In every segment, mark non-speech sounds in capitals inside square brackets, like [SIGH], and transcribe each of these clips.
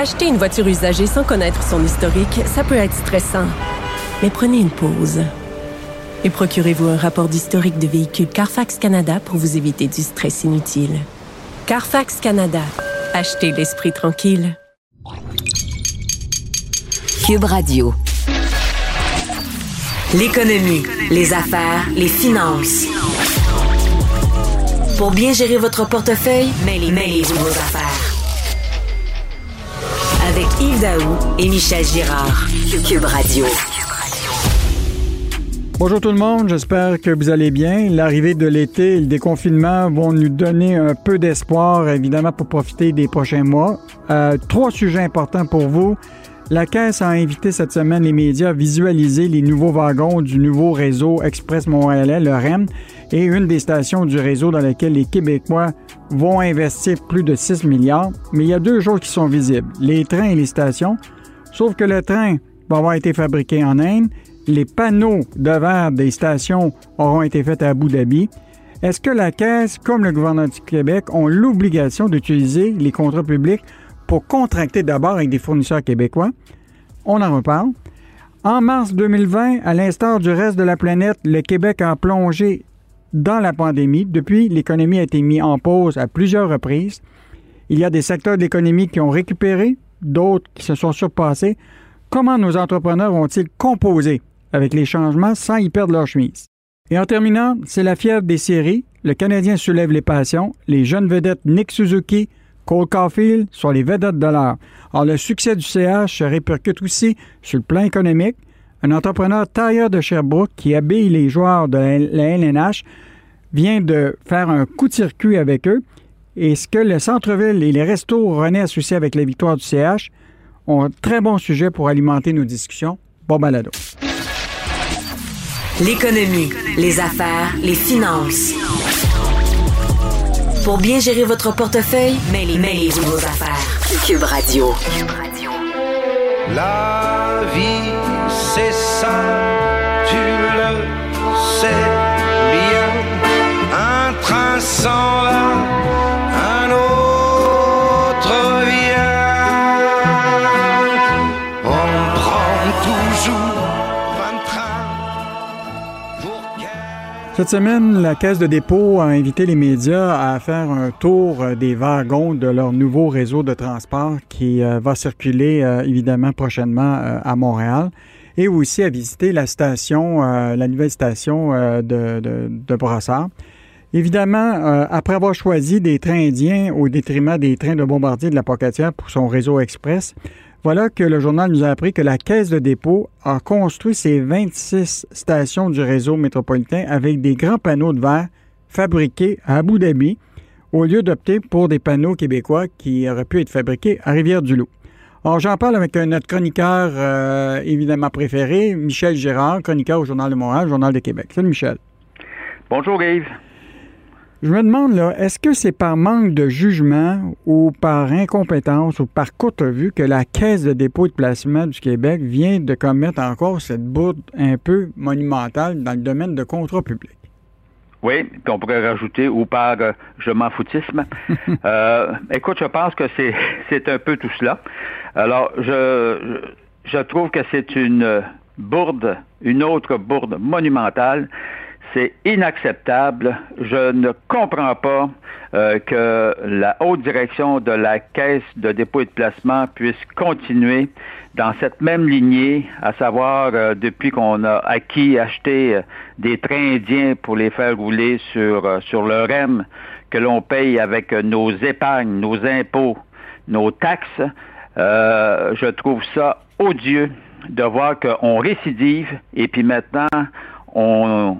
Acheter une voiture usagée sans connaître son historique, ça peut être stressant. Mais prenez une pause. Et procurez-vous un rapport d'historique de véhicule Carfax Canada pour vous éviter du stress inutile. Carfax Canada. Achetez l'esprit tranquille. Cube Radio. L'économie, les affaires, les finances. Pour bien gérer votre portefeuille, mêlez-vous vos affaires. Avec Yves et Michel Girard. Cube Radio. Bonjour tout le monde, j'espère que vous allez bien. L'arrivée de l'été et le déconfinement vont nous donner un peu d'espoir, évidemment, pour profiter des prochains mois. Euh, trois sujets importants pour vous. La Caisse a invité cette semaine les médias à visualiser les nouveaux wagons du nouveau réseau Express Montréalais, le REM, et une des stations du réseau dans laquelle les Québécois vont investir plus de 6 milliards. Mais il y a deux choses qui sont visibles, les trains et les stations. Sauf que le train va avoir été fabriqué en Inde, les panneaux de verre des stations auront été faits à Abu Dhabi. Est-ce que la Caisse, comme le gouvernement du Québec, ont l'obligation d'utiliser les contrats publics pour contracter d'abord avec des fournisseurs québécois? On en reparle. En mars 2020, à l'instar du reste de la planète, le Québec a plongé dans la pandémie. Depuis, l'économie a été mise en pause à plusieurs reprises. Il y a des secteurs de l'économie qui ont récupéré, d'autres qui se sont surpassés. Comment nos entrepreneurs vont-ils composer avec les changements sans y perdre leur chemise? Et en terminant, c'est la fièvre des séries. Le Canadien soulève les passions. Les jeunes vedettes Nick Suzuki, Cole Caulfield sont les vedettes de l'heure. Alors, le succès du CH se répercute aussi sur le plan économique. Un entrepreneur tailleur de Sherbrooke qui habille les joueurs de la LNH vient de faire un coup de circuit avec eux. Et ce que le centre-ville et les restos René associés avec la victoire du CH ont un très bon sujet pour alimenter nos discussions. Bon balado. L'économie, les affaires, les finances. Pour bien gérer votre portefeuille, mêlez-vous vos affaires. Cube Radio. La vie, ça, tu le sais bien. Un train s'en va, un autre vient. On prend toujours un train pour Cette semaine, la Caisse de dépôt a invité les médias à faire un tour euh, des wagons de leur nouveau réseau de transport qui euh, va circuler euh, évidemment prochainement à Montréal et aussi à visiter la station, euh, la nouvelle station euh, de, Brossard. Évidemment, euh, après avoir choisi des trains indiens au détriment des trains de bombardier de la Pocatière pour son réseau express, voilà que le journal nous a appris que la Caisse de dépôt a construit ses 26 stations du réseau métropolitain avec des grands panneaux de verre fabriqués à Abu Dhabi au lieu d'opter pour des panneaux québécois qui auraient pu être fabriqués à Rivière-du-Loup. Alors, j'en parle avec notre chroniqueur euh, évidemment préféré, Michel Gérard, chroniqueur au Journal de Montréal, Journal de Québec. Salut Michel. Bonjour Yves. Je me demande, là, est-ce que c'est par manque de jugement ou par incompétence ou par courte vue que la Caisse de dépôt et de placement du Québec vient de commettre encore cette bourde un peu monumentale dans le domaine de contrat public? Oui, puis on pourrait rajouter ou par euh, je m'en foutisme. [LAUGHS] euh, écoute, je pense que c'est un peu tout cela. Alors, je, je, trouve que c'est une bourde, une autre bourde monumentale. C'est inacceptable. Je ne comprends pas euh, que la haute direction de la Caisse de dépôt et de placement puisse continuer dans cette même lignée, à savoir euh, depuis qu'on a acquis, acheté euh, des trains indiens pour les faire rouler sur, sur le REM, que l'on paye avec nos épargnes, nos impôts, nos taxes, euh, je trouve ça odieux de voir qu'on récidive et puis maintenant on,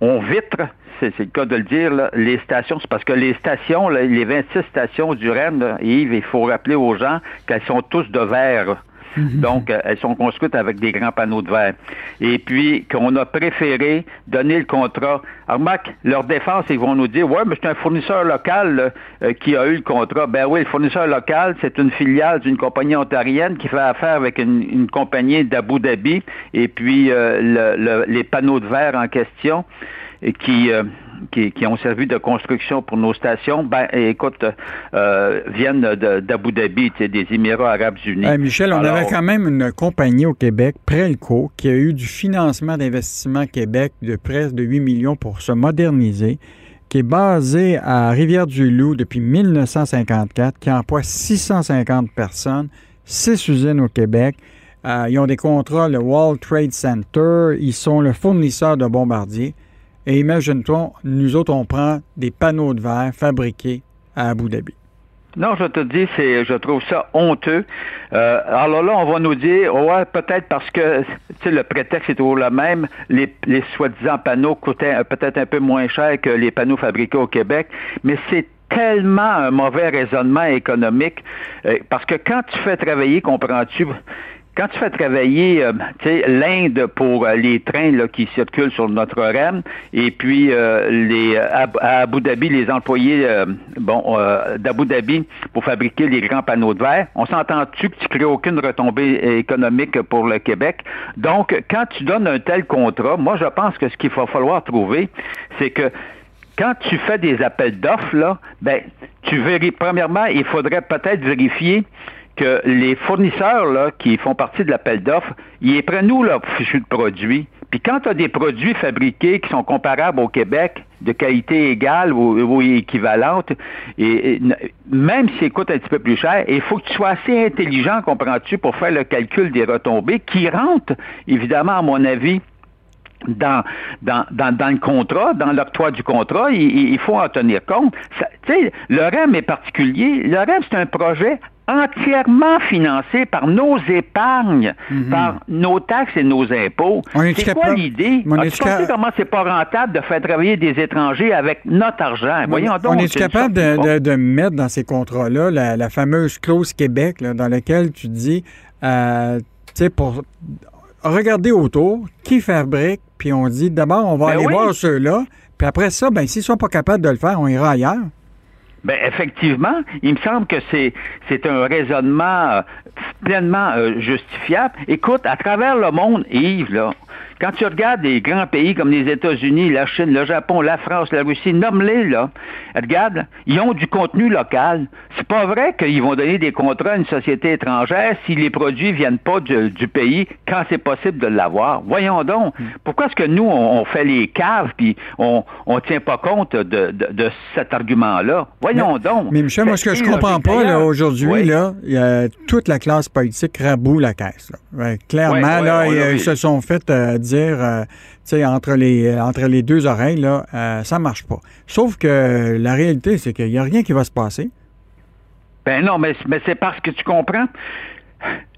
on, vitre, c'est le cas de le dire, là, les stations. C'est parce que les stations, les 26 stations du là, Yves, il faut rappeler aux gens qu'elles sont tous de verre. Mhm. Donc, euh, elles sont construites avec des grands panneaux de verre. Et puis, qu'on a préféré donner le contrat. Alors, Mac, leur défense, ils vont nous dire, ouais, mais c'est un fournisseur local là, euh, qui a eu le contrat. Ben oui, le fournisseur local, c'est une filiale d'une compagnie ontarienne qui fait affaire avec une, une compagnie d'Abu Dhabi. Et puis, euh, le- le- les panneaux de verre en question et qui, euh, qui, qui ont servi de construction pour nos stations, ben écoute, euh, viennent d'Abu Dhabi, des Émirats arabes unis. Michel, on Alors- avait quand même une compagnie au Québec, Prelco, qui a eu du financement d'investissement Québec de près de 8 millions pour se moderniser, qui est basée à Rivière-du-Loup depuis 1954, qui emploie 650 personnes, 6 usines au Québec. Euh, ils ont des contrats, le World Trade Center, ils sont le fournisseur de bombardiers. Et imagine-toi, nous autres, on prend des panneaux de verre fabriqués à Abu Dhabi. Non, je te dis, c'est, je trouve ça honteux. Euh, alors là, on va nous dire, ouais, peut-être parce que, le prétexte est toujours le même. Les, soi-disant panneaux coûtaient peut-être un peu moins cher que les panneaux fabriqués au Québec, mais c'est tellement un mauvais raisonnement économique euh, parce que quand tu fais travailler, comprends-tu? Quand tu fais travailler euh, l'Inde pour euh, les trains là, qui circulent sur notre REM, et puis euh, les, à, à Abu Dhabi, les employés euh, bon, euh, d'Abu Dhabi pour fabriquer les grands panneaux de verre, on s'entend-tu que tu crées aucune retombée économique pour le Québec? Donc, quand tu donnes un tel contrat, moi je pense que ce qu'il va falloir trouver, c'est que quand tu fais des appels d'offres, là, ben, tu vérifies, premièrement, il faudrait peut-être vérifier que les fournisseurs là, qui font partie de l'appel d'offres, ils prennent nous leur fichu de produits? Puis quand tu as des produits fabriqués qui sont comparables au Québec, de qualité égale ou, équivalente, et, même s'ils coûtent un petit peu plus cher, il faut que tu sois assez intelligent, comprends-tu, pour faire le calcul des retombées qui rentrent, évidemment, à mon avis, dans, dans, dans, le contrat, dans l'octroi du contrat, il, faut en tenir compte. Sais, le REM est particulier. Le REM, c'est un projet entièrement financé par nos épargnes, mm -hmm. par nos taxes et nos impôts. C'est quoi l'idée? Tu compris comment c'est pas rentable de faire travailler des étrangers avec notre argent? On, Voyons donc. On est capable de, de, de, mettre dans ces contrats-là la, la, fameuse clause Québec, là, dans laquelle tu dis, euh, tu sais, pour regarder autour, qui fabrique, puis on dit d'abord, on va ben aller oui. voir ceux-là, puis après ça, ben, s'ils ne sont pas capables de le faire, on ira ailleurs. Ben effectivement, il me semble que c'est un raisonnement euh, pleinement euh, justifiable. Écoute, à travers le monde, Yves, là, quand tu regardes des grands pays comme les États-Unis, la Chine, le Japon, la France, la Russie, nomme-les, là. Regarde, ils ont du contenu local. C'est pas vrai qu'ils vont donner des contrats à une société étrangère si les produits viennent pas du, du pays quand c'est possible de l'avoir. Voyons donc. Pourquoi est-ce que nous, on, on fait les caves puis on, on tient pas compte de, de, de cet argument-là? Voyons mais, donc. Mais Michel, moi, ce que je comprends pas, là, aujourd'hui, oui. là, il y a toute la classe politique raboue la caisse, là. Ouais, clairement, là, oui, ils, ils se sont fait euh, dire, euh, tu sais, entre les, entre les deux oreilles, là, euh, ça marche pas. Sauf que la réalité, c'est qu'il n'y a rien qui va se passer. Ben non, mais, mais c'est parce que tu comprends.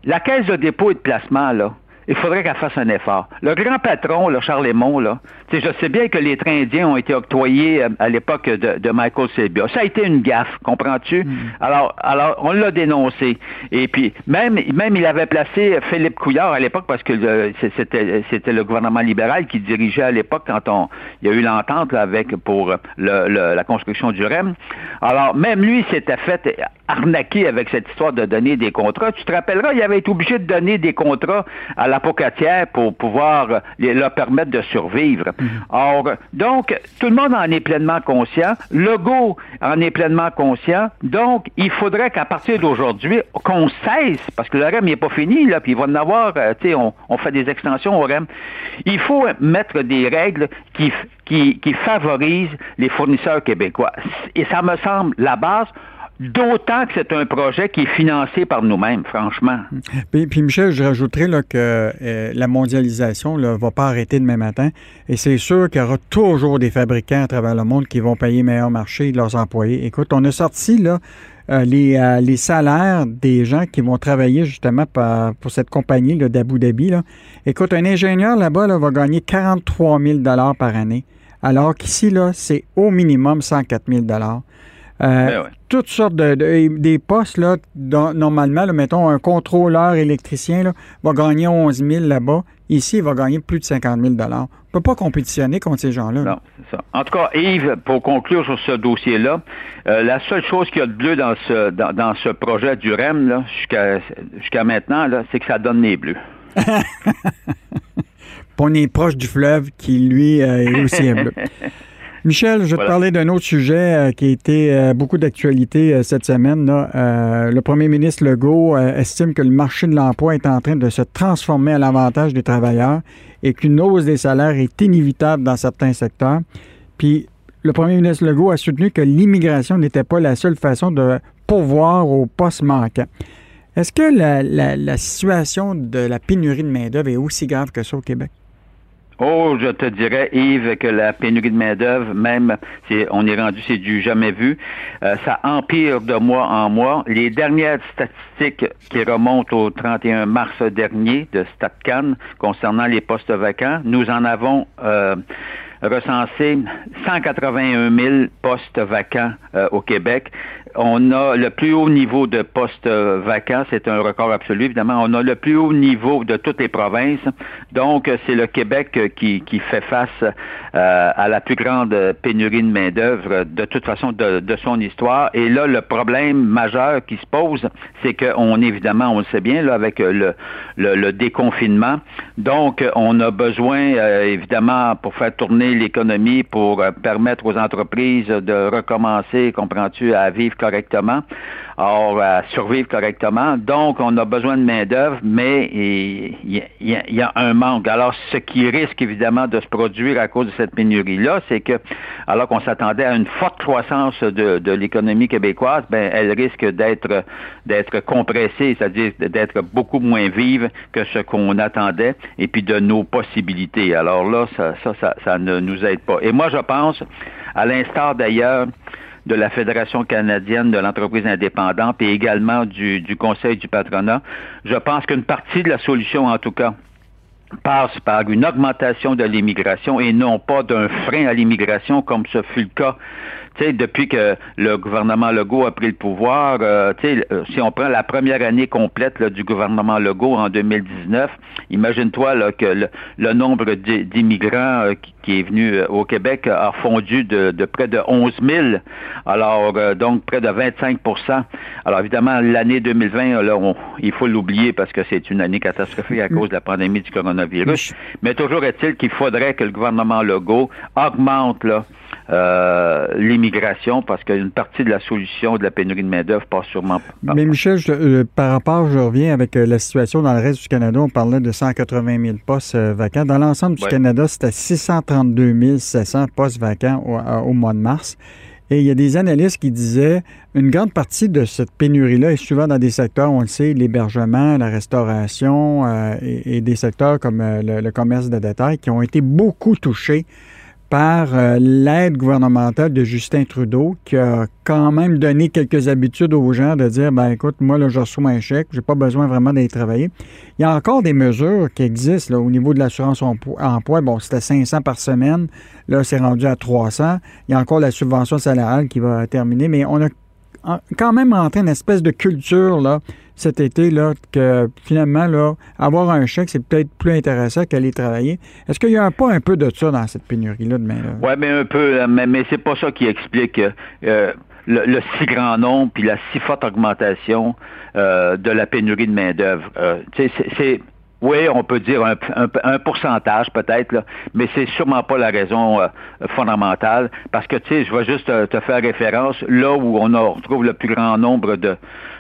La caisse de dépôt et de placement, là, il faudrait qu'elle fasse un effort. Le grand patron, le Charles Lemont, là, je sais bien que les trains indiens ont été octroyés à l'époque de, de, Michael Sebia. Ça a été une gaffe, comprends-tu? Mm. Alors, alors, on l'a dénoncé. Et puis, même, même il avait placé Philippe Couillard à l'époque parce que c'était, c'était le gouvernement libéral qui dirigeait à l'époque quand on, il y a eu l'entente avec pour le, le, la construction du REM. Alors, même lui s'était fait arnaquer avec cette histoire de donner des contrats. Tu te rappelleras, il avait été obligé de donner des contrats à la Pocatière pour pouvoir les, leur permettre de survivre. -hmm. Or, donc, tout le monde en est pleinement conscient. Legault en est pleinement conscient. Donc, il faudrait qu'à partir d'aujourd'hui, qu'on cesse, parce que le REM n'est pas fini, là, puis il va en avoir, euh, tu sais, on, on, fait des extensions au REM. Il faut mettre des règles qui, qui, qui favorisent les fournisseurs québécois. Et ça me semble la base D'autant que c'est un projet qui est financé par nous-mêmes, franchement. Puis, Michel, je rajouterais là, que euh, la mondialisation ne va pas arrêter demain matin. Et c'est sûr qu'il y aura toujours des fabricants à travers le monde qui vont payer meilleur marché de leurs employés. Écoute, on a sorti euh, les, euh, les salaires des gens qui vont travailler justement pour cette compagnie d'Abu Dhabi. Écoute, un ingénieur là-bas là, va gagner 43 000 par année alors qu'ici, c'est au minimum 104 000 euh, Ben ouais. Toutes sortes de, de- des postes, là, dans- normalement, là, mettons, un contrôleur électricien là, va gagner 11 000 là-bas. Ici, il va gagner plus de 50 000 On ne peut pas compétitionner contre ces gens-là. là. Non, c'est ça. En tout cas, Yves, pour conclure sur ce dossier-là, euh, la seule chose qu'il y a de bleu dans ce dans, dans ce projet du REM, là, jusqu'à jusqu'à maintenant, là, c'est que ça donne les bleus. [LAUGHS] On est proche du fleuve qui, lui, euh, est aussi bleu. [LAUGHS] Michel, je vais te parler d'un autre sujet euh, qui a été euh, beaucoup d'actualité euh, cette semaine. là. Le premier ministre Legault estime que le marché de l'emploi est en train de se transformer à l'avantage des travailleurs et qu'une hausse des salaires est inévitable dans certains secteurs. Puis le premier ministre Legault a soutenu que l'immigration n'était pas la seule façon de pourvoir aux postes manquants. Est-ce que la, la- la situation de la pénurie de main-d'œuvre est aussi grave que ça au Québec? Oh, je te dirais, Yves, que la pénurie de main-d'œuvre, même, c'est, on est rendu, c'est du jamais vu. Euh, ça empire de mois en mois. Les dernières statistiques qui remontent au 31 mars dernier de StatCan concernant les postes vacants, nous en avons euh, recensé 181 000 postes vacants euh, au Québec. On a le plus haut niveau de postes euh, vacants, c'est un record absolu, évidemment. On a le plus haut niveau de toutes les provinces. Donc, euh, c'est le Québec euh, qui, fait face à la plus grande pénurie de main-d'œuvre de toute façon de, son histoire. Et là, le problème majeur qui se pose, c'est qu'on, évidemment, on le sait bien, avec le, déconfinement. Donc, on a besoin, évidemment, pour faire tourner l'économie, pour permettre aux entreprises de recommencer, comprends-tu, à vivre correctement, or à survivre correctement. Donc, on a besoin de main-d'œuvre, mais il y, a- un manque. Alors, ce qui risque évidemment de se produire à cause de cette pénurie-là, c'est que, alors qu'on s'attendait à une forte croissance de, l'économie québécoise, ben, elle risque d'être d'être compressée, c'est-à-dire d'être beaucoup moins vive que ce qu'on attendait, et puis de nos possibilités. Alors là, ça, ça ne nous aide pas. Et moi, je pense, à l'instar d'ailleurs de la Fédération canadienne de l'entreprise indépendante et également du, Conseil du patronat. Je pense qu'une partie de la solution, en tout cas, passe par une augmentation de l'immigration et non pas d'un frein à l'immigration comme ce fut le cas. Sais, depuis que le gouvernement Legault a pris le pouvoir, euh, tu sais, euh, si on prend la première année complète là, du gouvernement Legault en 2019, imagine-toi là, que le, le nombre d'i- d'immigrants euh, qui, qui est venu euh, au Québec a fondu de, de près de 11 000, alors euh, donc près de 25% Alors évidemment, l'année 2020, là, on- il faut l'oublier parce que c'est une année catastrophique à cause de la pandémie du coronavirus. Mais toujours est-il qu'il faudrait que le gouvernement Legault augmente là, euh, l'immigration parce qu'une partie de la solution de la pénurie de main-d'œuvre passe sûrement par Mais Michel, je- euh, par rapport, je reviens avec euh, la situation dans le reste du Canada. On parlait de 180 000 postes vacants. Dans l'ensemble du Ouais. Canada, c'était 632 700 postes vacants au, mois de mars. Et il y a des analystes qui disaient une grande partie de cette pénurie-là est souvent dans des secteurs, on le sait, l'hébergement, la restauration euh, et, et des secteurs comme euh, le, le commerce de détail qui ont été beaucoup touchés par euh, l'aide gouvernementale de Justin Trudeau, qui a quand même donné quelques habitudes aux gens de dire ben écoute, moi là, je reçois un chèque, j'ai pas besoin vraiment d'aller travailler. Il y a encore des mesures qui existent au niveau de l'assurance emploi. Bon, c'était 500 par semaine, là c'est rendu à 300. Il y a encore la subvention salariale qui va terminer, mais on a quand même rentré une espèce de culture là cet été là que finalement là avoir un chèque c'est peut-être plus intéressant qu'aller travailler. Est-ce qu'il y a pas un peu de ça dans cette pénurie là de main d'œuvre? Oui, mais un peu, euh, mais, mais c'est pas ça qui explique euh, le, si grand nombre puis la si forte augmentation euh, de la pénurie de main-d'œuvre. C'est. Oui, on peut dire un, pourcentage peut-être, mais c'est sûrement pas la raison euh, fondamentale. Parce que, tu sais, je vais juste te faire référence, là où on retrouve le plus grand nombre de,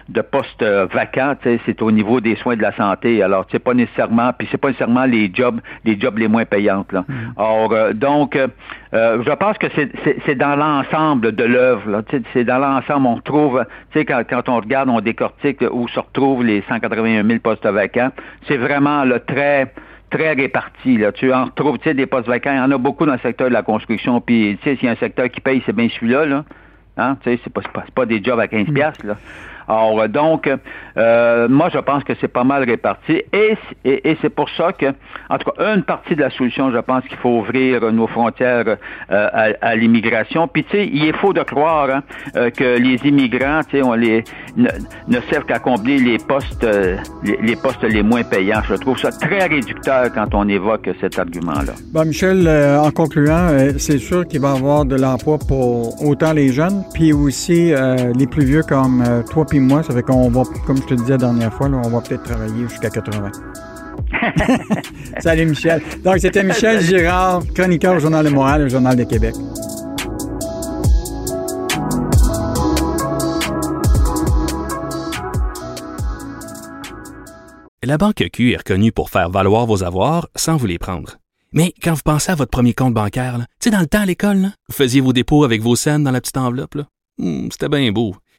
de postes euh, vacants, c'est au niveau des soins de la santé. Alors, c'est pas nécessairement, puis c'est pas nécessairement les jobs, les jobs les moins payantes. Là. Or, euh, donc, euh, je pense que c'est- dans l'ensemble de l'œuvre. C'est dans l'ensemble, on retrouve, tu sais, quand, quand on regarde, on décortique où se retrouvent les 181 000 postes vacants. C'est vraiment le très très réparti. Là. Tu en retrouves tu sais, des postes vacants. Il y en a beaucoup dans le secteur de la construction. Puis, tu sais, s'il y a un secteur qui paye, c'est bien celui-là. Là. Hein? Tu sais, c'est pas, c'est pas, des jobs à 15 piastres, là. Alors, donc, euh, moi, je pense que c'est pas mal réparti et, et, c'est pour ça que, en tout cas, une partie de la solution, je pense qu'il faut ouvrir nos frontières euh, à, l'immigration. Puis, tu sais, il est faux de croire hein, euh, que les immigrants, tu sais, on les ne, servent qu'à combler les postes, les, postes les moins payants. Je trouve ça très réducteur quand on évoque cet argument-là. Bon, Michel, en concluant, c'est sûr qu'il va y avoir de l'emploi pour autant les jeunes, puis aussi les plus vieux comme toi puis moi. Ça fait qu'on va, comme je te disais la dernière fois, on va peut-être travailler jusqu'à 80. [LAUGHS] Salut Michel. Donc c'était Michel Girard, chroniqueur au Journal de Montréal, le Journal de Québec. La Banque Q est reconnue pour faire valoir vos avoirs sans vous les prendre. Mais quand vous pensez à votre premier compte bancaire, tu sais, dans le temps à l'école, vous faisiez vos dépôts avec vos scènes dans la petite enveloppe. Hmm, c'était bien beau.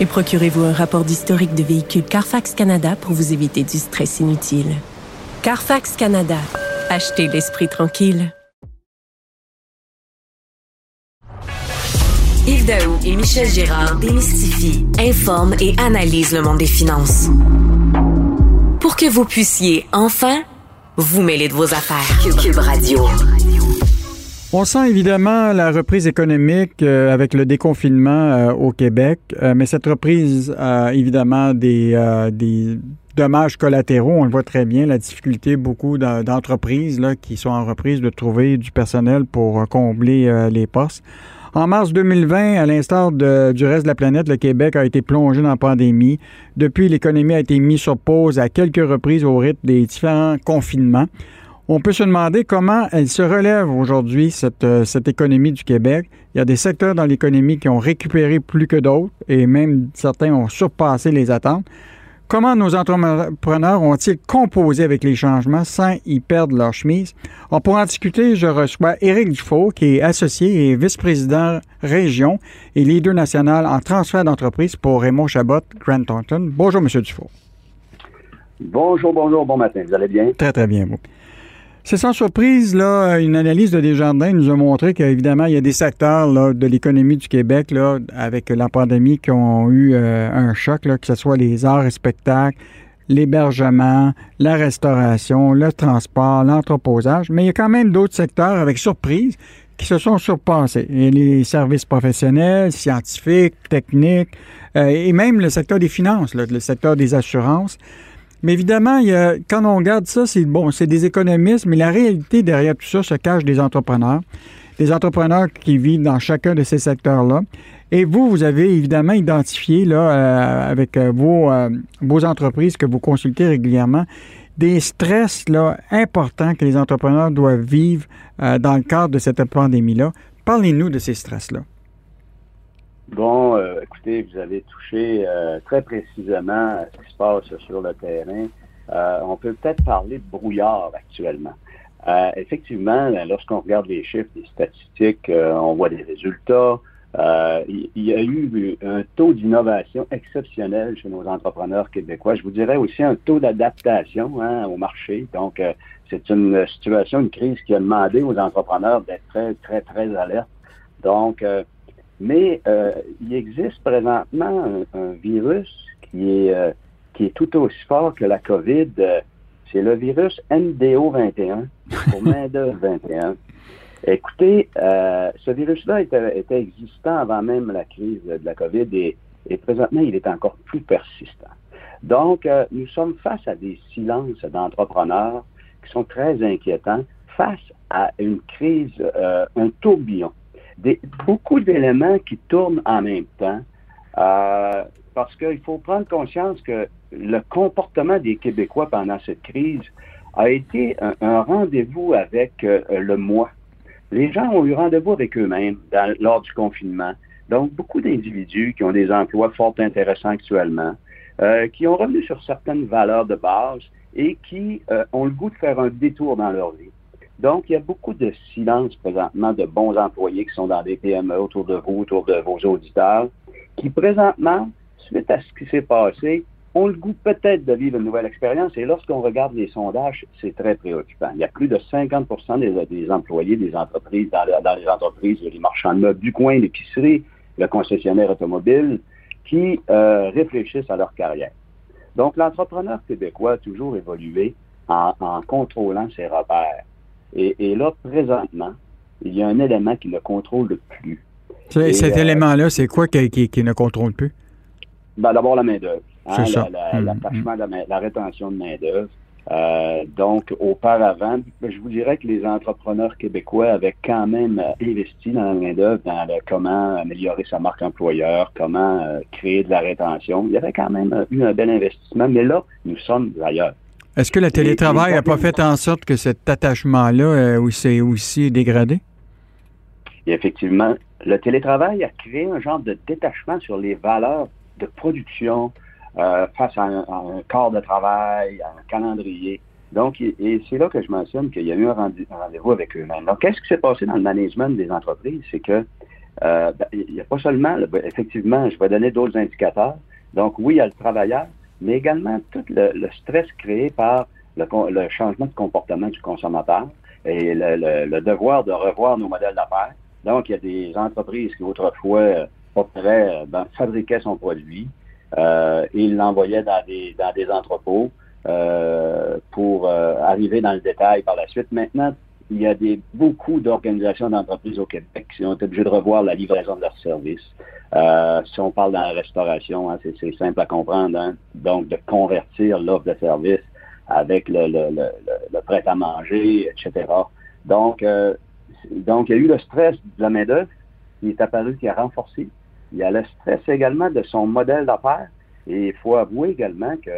et procurez-vous un rapport d'historique de véhicule Carfax Canada pour vous éviter du stress inutile. Carfax Canada. Achetez l'esprit tranquille. Yves Daou et Michel Gérard démystifient, informent et analysent le monde des finances. Pour que vous puissiez enfin vous mêler de vos affaires. Cube Radio. On sent évidemment la reprise économique euh, avec le déconfinement euh, au Québec, euh, mais cette reprise a évidemment des, dommages collatéraux. On le voit très bien, la difficulté beaucoup d'entreprises qui sont en reprise de trouver du personnel pour combler les postes. En mars 2020, à l'instar du reste de la planète, le Québec a été plongé dans la pandémie. Depuis, l'économie a été mise sur pause à quelques reprises au rythme des différents confinements on peut se demander comment elle se relève aujourd'hui, cette, euh, cette économie du Québec. Il y a des secteurs dans l'économie qui ont récupéré plus que d'autres et même certains ont surpassé les attentes. Comment nos entrepreneurs ont-ils composé avec les changements sans y perdre leur chemise? pour en discuter, je reçois Éric Dufault, qui est associé et vice-président région et leader national en transfert d'entreprise pour Raymond Chabot, Grant Thornton. Bonjour, M. Dufault. Bonjour, bonjour, bon matin. Vous allez bien? Très, très bien, vous. C'est sans surprise, là, une analyse de Desjardins nous a montré qu'évidemment, il y a des secteurs là, de l'économie du Québec, là, avec la pandémie, qui ont eu euh, un choc, là, que ce soit les arts et spectacles, l'hébergement, la restauration, le transport, l'entreposage. Mais il y a quand même d'autres secteurs avec surprise qui se sont surpassés. Les services professionnels, scientifiques, techniques, euh, et même le secteur des finances, le secteur des assurances. Mais évidemment, il y a, quand on regarde ça, c'est bon, c'est des économistes, mais la réalité derrière tout ça se cache des entrepreneurs. Des entrepreneurs qui vivent dans chacun de ces secteurs-là. Et vous, vous avez évidemment identifié, là, euh, avec euh, vos, euh, vos entreprises que vous consultez régulièrement, des stress là, importants que les entrepreneurs doivent vivre dans le cadre de cette pandémie-là. Parlez-nous de ces stress-là. Bon, euh, écoutez, vous avez touché euh, très précisément ce qui se passe sur le terrain. Euh, on peut peut-être parler de brouillard actuellement. effectivement, lorsqu'on regarde les chiffres, les statistiques, on voit des résultats. il y a eu un taux d'innovation exceptionnel chez nos entrepreneurs québécois. Je vous dirais aussi un taux d'adaptation hein, au marché. Donc, c'est une situation, une crise qui a demandé aux entrepreneurs d'être très, très, très alertes. Donc, mais euh, il existe présentement un, virus qui est, euh, qui est tout aussi fort que la COVID. Euh, c'est le virus NDO21, pour [LAUGHS] main 21. Écoutez, ce virus-là était, était, existant avant même la crise de la COVID et, et présentement, il est encore plus persistant. Donc, nous sommes face à des silences d'entrepreneurs qui sont très inquiétants face à une crise, un tourbillon beaucoup d'éléments qui tournent en même temps. Euh, parce qu'il faut prendre conscience que le comportement des Québécois pendant cette crise a été un, rendez-vous avec euh, le moi. Les gens ont eu rendez-vous avec eux-mêmes lors du confinement. Donc, beaucoup d'individus qui ont des emplois fort intéressants actuellement, euh, qui ont revenu sur certaines valeurs de base et qui euh, ont le goût de faire un détour dans leur vie. Donc, il y a beaucoup de silence présentement de bons employés qui sont dans des PME autour de vous, autour de vos auditeurs, qui présentement, suite à ce qui s'est passé, ont le goût peut-être de vivre une nouvelle expérience. Et lorsqu'on regarde les sondages, c'est très préoccupant. Il y a plus de 50 des, des employés des entreprises, dans, dans, les entreprises, les marchands de meubles du coin, l'épicerie, le concessionnaire automobile, qui euh, réfléchissent à leur carrière. Donc, l'entrepreneur québécois a toujours évolué en, en contrôlant ses repères. Et, et, là, présentement, il y a un élément qui ne contrôle plus. Et, cet euh, élément-là, c'est quoi qui, qui, qui, ne contrôle plus? Ben, D'abord, la main-d'œuvre. Hein, L'attachement, la, la, mmh. la, rétention de main-d'œuvre. Euh, donc, auparavant, je vous dirais que les entrepreneurs québécois avaient quand même investi dans la main-d'œuvre, dans le, comment améliorer sa marque employeur, comment euh, créer de la rétention. Il y avait quand même eu un bel investissement, mais là, nous sommes ailleurs. Est-ce que le télétravail n'a pas fait en sorte que cet attachement-là euh, s'est aussi dégradé? Et effectivement, le télétravail a créé un genre de détachement sur les valeurs de production, euh, face à un, à un, corps de travail, à un calendrier. Donc, et c'est là que je mentionne qu'il y a eu un rendez-vous avec eux-mêmes. Donc, qu'est-ce qui s'est passé dans le management des entreprises? C'est que euh, ben, il n'y a pas seulement, effectivement, je vais donner d'autres indicateurs. Donc, oui, il y a le travailleur, mais également tout le, le stress créé par le, le, changement de comportement du consommateur et le, le, devoir de revoir nos modèles d'affaires. Donc, il y a des entreprises qui autrefois, pas près, ben, fabriquaient son produit, euh, il l'envoyait dans des, dans des entrepôts euh, pour euh, arriver dans le détail par la suite. Maintenant, il y a des, beaucoup d'organisations d'entreprises au Québec qui ont été obligées de revoir la livraison de leurs services. Euh, si on parle dans la restauration, hein, c'est simple à comprendre. Hein? Donc, de convertir l'offre de service avec le, le, le, le prêt à manger, etc. Donc, euh, donc, il y a eu le stress de la main-d'œuvre qui est apparu, qui a renforcé il y a le stress également de son modèle d'affaires. Et il faut avouer également que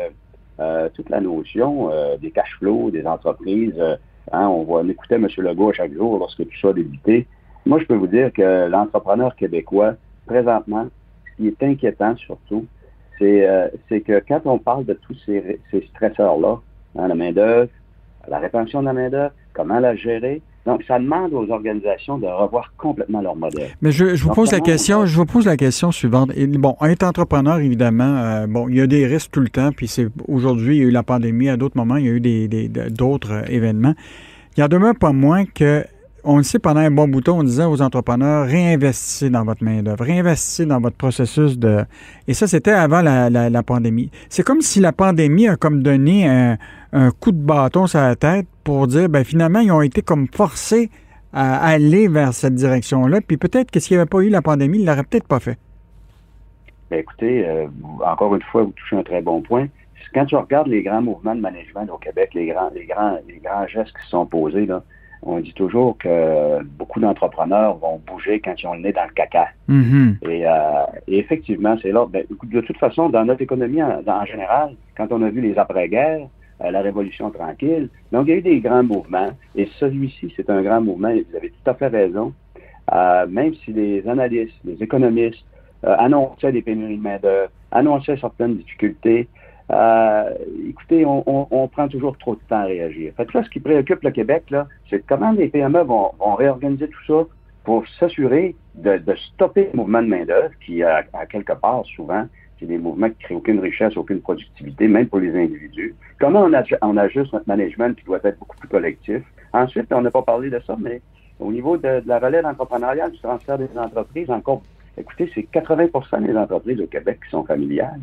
euh, toute la notion euh, des cash flows des entreprises, euh, hein, on va écouter M. Legault chaque jour lorsque tout ça a débuté. Moi, je peux vous dire que l'entrepreneur québécois, présentement, ce qui est inquiétant surtout, c'est euh, que quand on parle de tous ces, ces stresseurs-là, hein, la main-d'œuvre, la rétention de la main-d'œuvre, comment la gérer, donc, ça demande aux organisations de revoir complètement leur modèle. Mais je, je vous pose la question, je vous pose la question suivante. Et, bon, être entrepreneur, évidemment, euh, bon, il y a des risques tout le temps. Puis c'est aujourd'hui, il y a eu la pandémie, à d'autres moments, il y a eu des, d'autres euh, événements. Il y en demeure pas moins que on le sait, pendant un bon bouton, on disait aux entrepreneurs, réinvestissez dans votre main-d'œuvre, réinvestissez dans votre processus de. Et ça, c'était avant la, pandémie. C'est comme si la pandémie a comme donné un, un, coup de bâton sur la tête pour dire, ben finalement, ils ont été comme forcés à aller vers cette direction-là. Puis peut-être que s'il n'y avait pas eu la pandémie, ils ne l'auraient peut-être pas fait. Bien, écoutez, euh, encore une fois, vous touchez un très bon point. Quand tu regardes les grands mouvements de management au Québec, les grands, les grands, les grands gestes qui se sont posés, là, on dit toujours que beaucoup d'entrepreneurs vont bouger quand ils ont le nez dans le caca. Mm-hmm. et, euh, et, effectivement, c'est là. Ben, de toute façon, dans notre économie en, en général, quand on a vu les après-guerres, euh, la Révolution tranquille, donc il y a eu des grands mouvements. Et celui-ci, c'est un grand mouvement. Et vous avez tout à fait raison. Euh, même si les analystes, les économistes annonçaient des pénuries de main-d'œuvre, annonçaient certaines difficultés, euh, écoutez, on, on, on, prend toujours trop de temps à réagir. Fait que là, ce qui préoccupe le Québec, là, c'est comment les PME vont, vont, réorganiser tout ça pour s'assurer de, de, stopper le mouvement de main-d'œuvre qui, à, quelque part, souvent, c'est des mouvements qui créent aucune richesse, aucune productivité, même pour les individus. Comment on, ajuste notre management qui doit être beaucoup plus collectif? Ensuite, on n'a pas parlé de ça, mais au niveau de, de la relève entrepreneuriale, du transfert des entreprises, encore, écoutez, c'est 80% des entreprises au Québec qui sont familiales.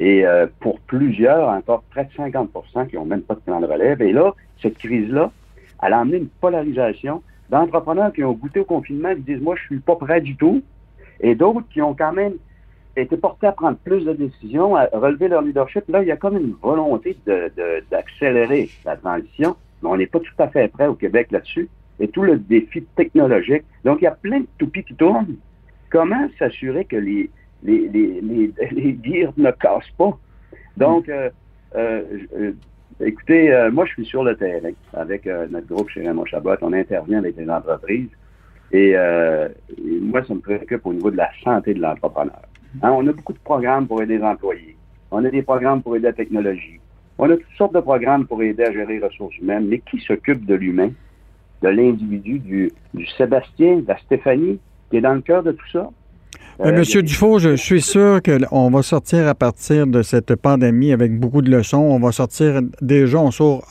Et euh, pour plusieurs, encore près de 50% qui n'ont même pas de plan de relève. Et là, cette crise-là, elle a amené une polarisation d'entrepreneurs qui ont goûté au confinement, qui disent, moi, je suis pas prêt du tout, et d'autres qui ont quand même été portés à prendre plus de décisions, à relever leur leadership. Là, il y a comme une volonté d'accélérer de, la transition, mais on n'est pas tout à fait prêt au Québec là-dessus. Et tout le défi technologique. Donc, il y a plein de toupies qui tournent. Comment s'assurer que les, les, les, les, [LAUGHS] les gears ne cassent pas. Donc, euh, euh, euh, écoutez, moi, je suis sur le terrain avec notre groupe chez Raymond Chabot. On intervient avec les entreprises. Et, et, moi, ça me préoccupe au niveau de la santé de l'entrepreneur. Hein, on a beaucoup de programmes pour aider les employés. On a des programmes pour aider la technologie. On a toutes sortes de programmes pour aider à gérer les ressources humaines, mais qui s'occupe de l'humain, de l'individu, du, du Sébastien, de la Stéphanie, qui est dans le cœur de tout ça? Euh, Monsieur Dufault, je suis sûr qu'on va sortir à partir de cette pandémie avec beaucoup de leçons. On va sortir déjà, on sort,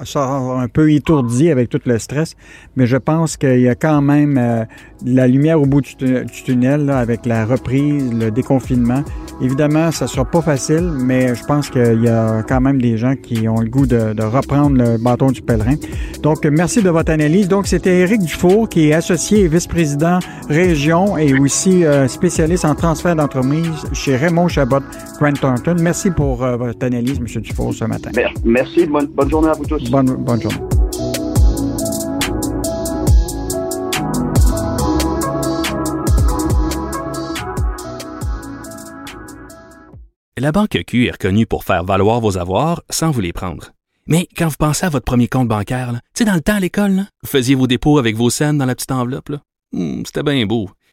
un peu étourdi avec tout le stress, mais je pense qu'il y a quand même euh, la lumière au bout du, tunnel avec la reprise, le déconfinement. Évidemment, ça sera pas facile, mais je pense qu'il y a quand même des gens qui ont le goût de, de, reprendre le bâton du pèlerin. Donc, merci de votre analyse. Donc, c'était Éric Dufour, qui est associé et vice-président région et aussi euh, spécialiste en transfert d'entreprise chez Raymond Chabot Grant Thornton. Merci pour euh, votre analyse, M. Dufour, ce matin. Merci. Bonne, bonne journée à vous tous. Bonne, bonne journée. La Banque Q est reconnue pour faire valoir vos avoirs sans vous les prendre. Mais quand vous pensez à votre premier compte bancaire, tu sais, dans le temps à l'école, vous faisiez vos dépôts avec vos scènes dans la petite enveloppe. Hmm, c'était bien beau.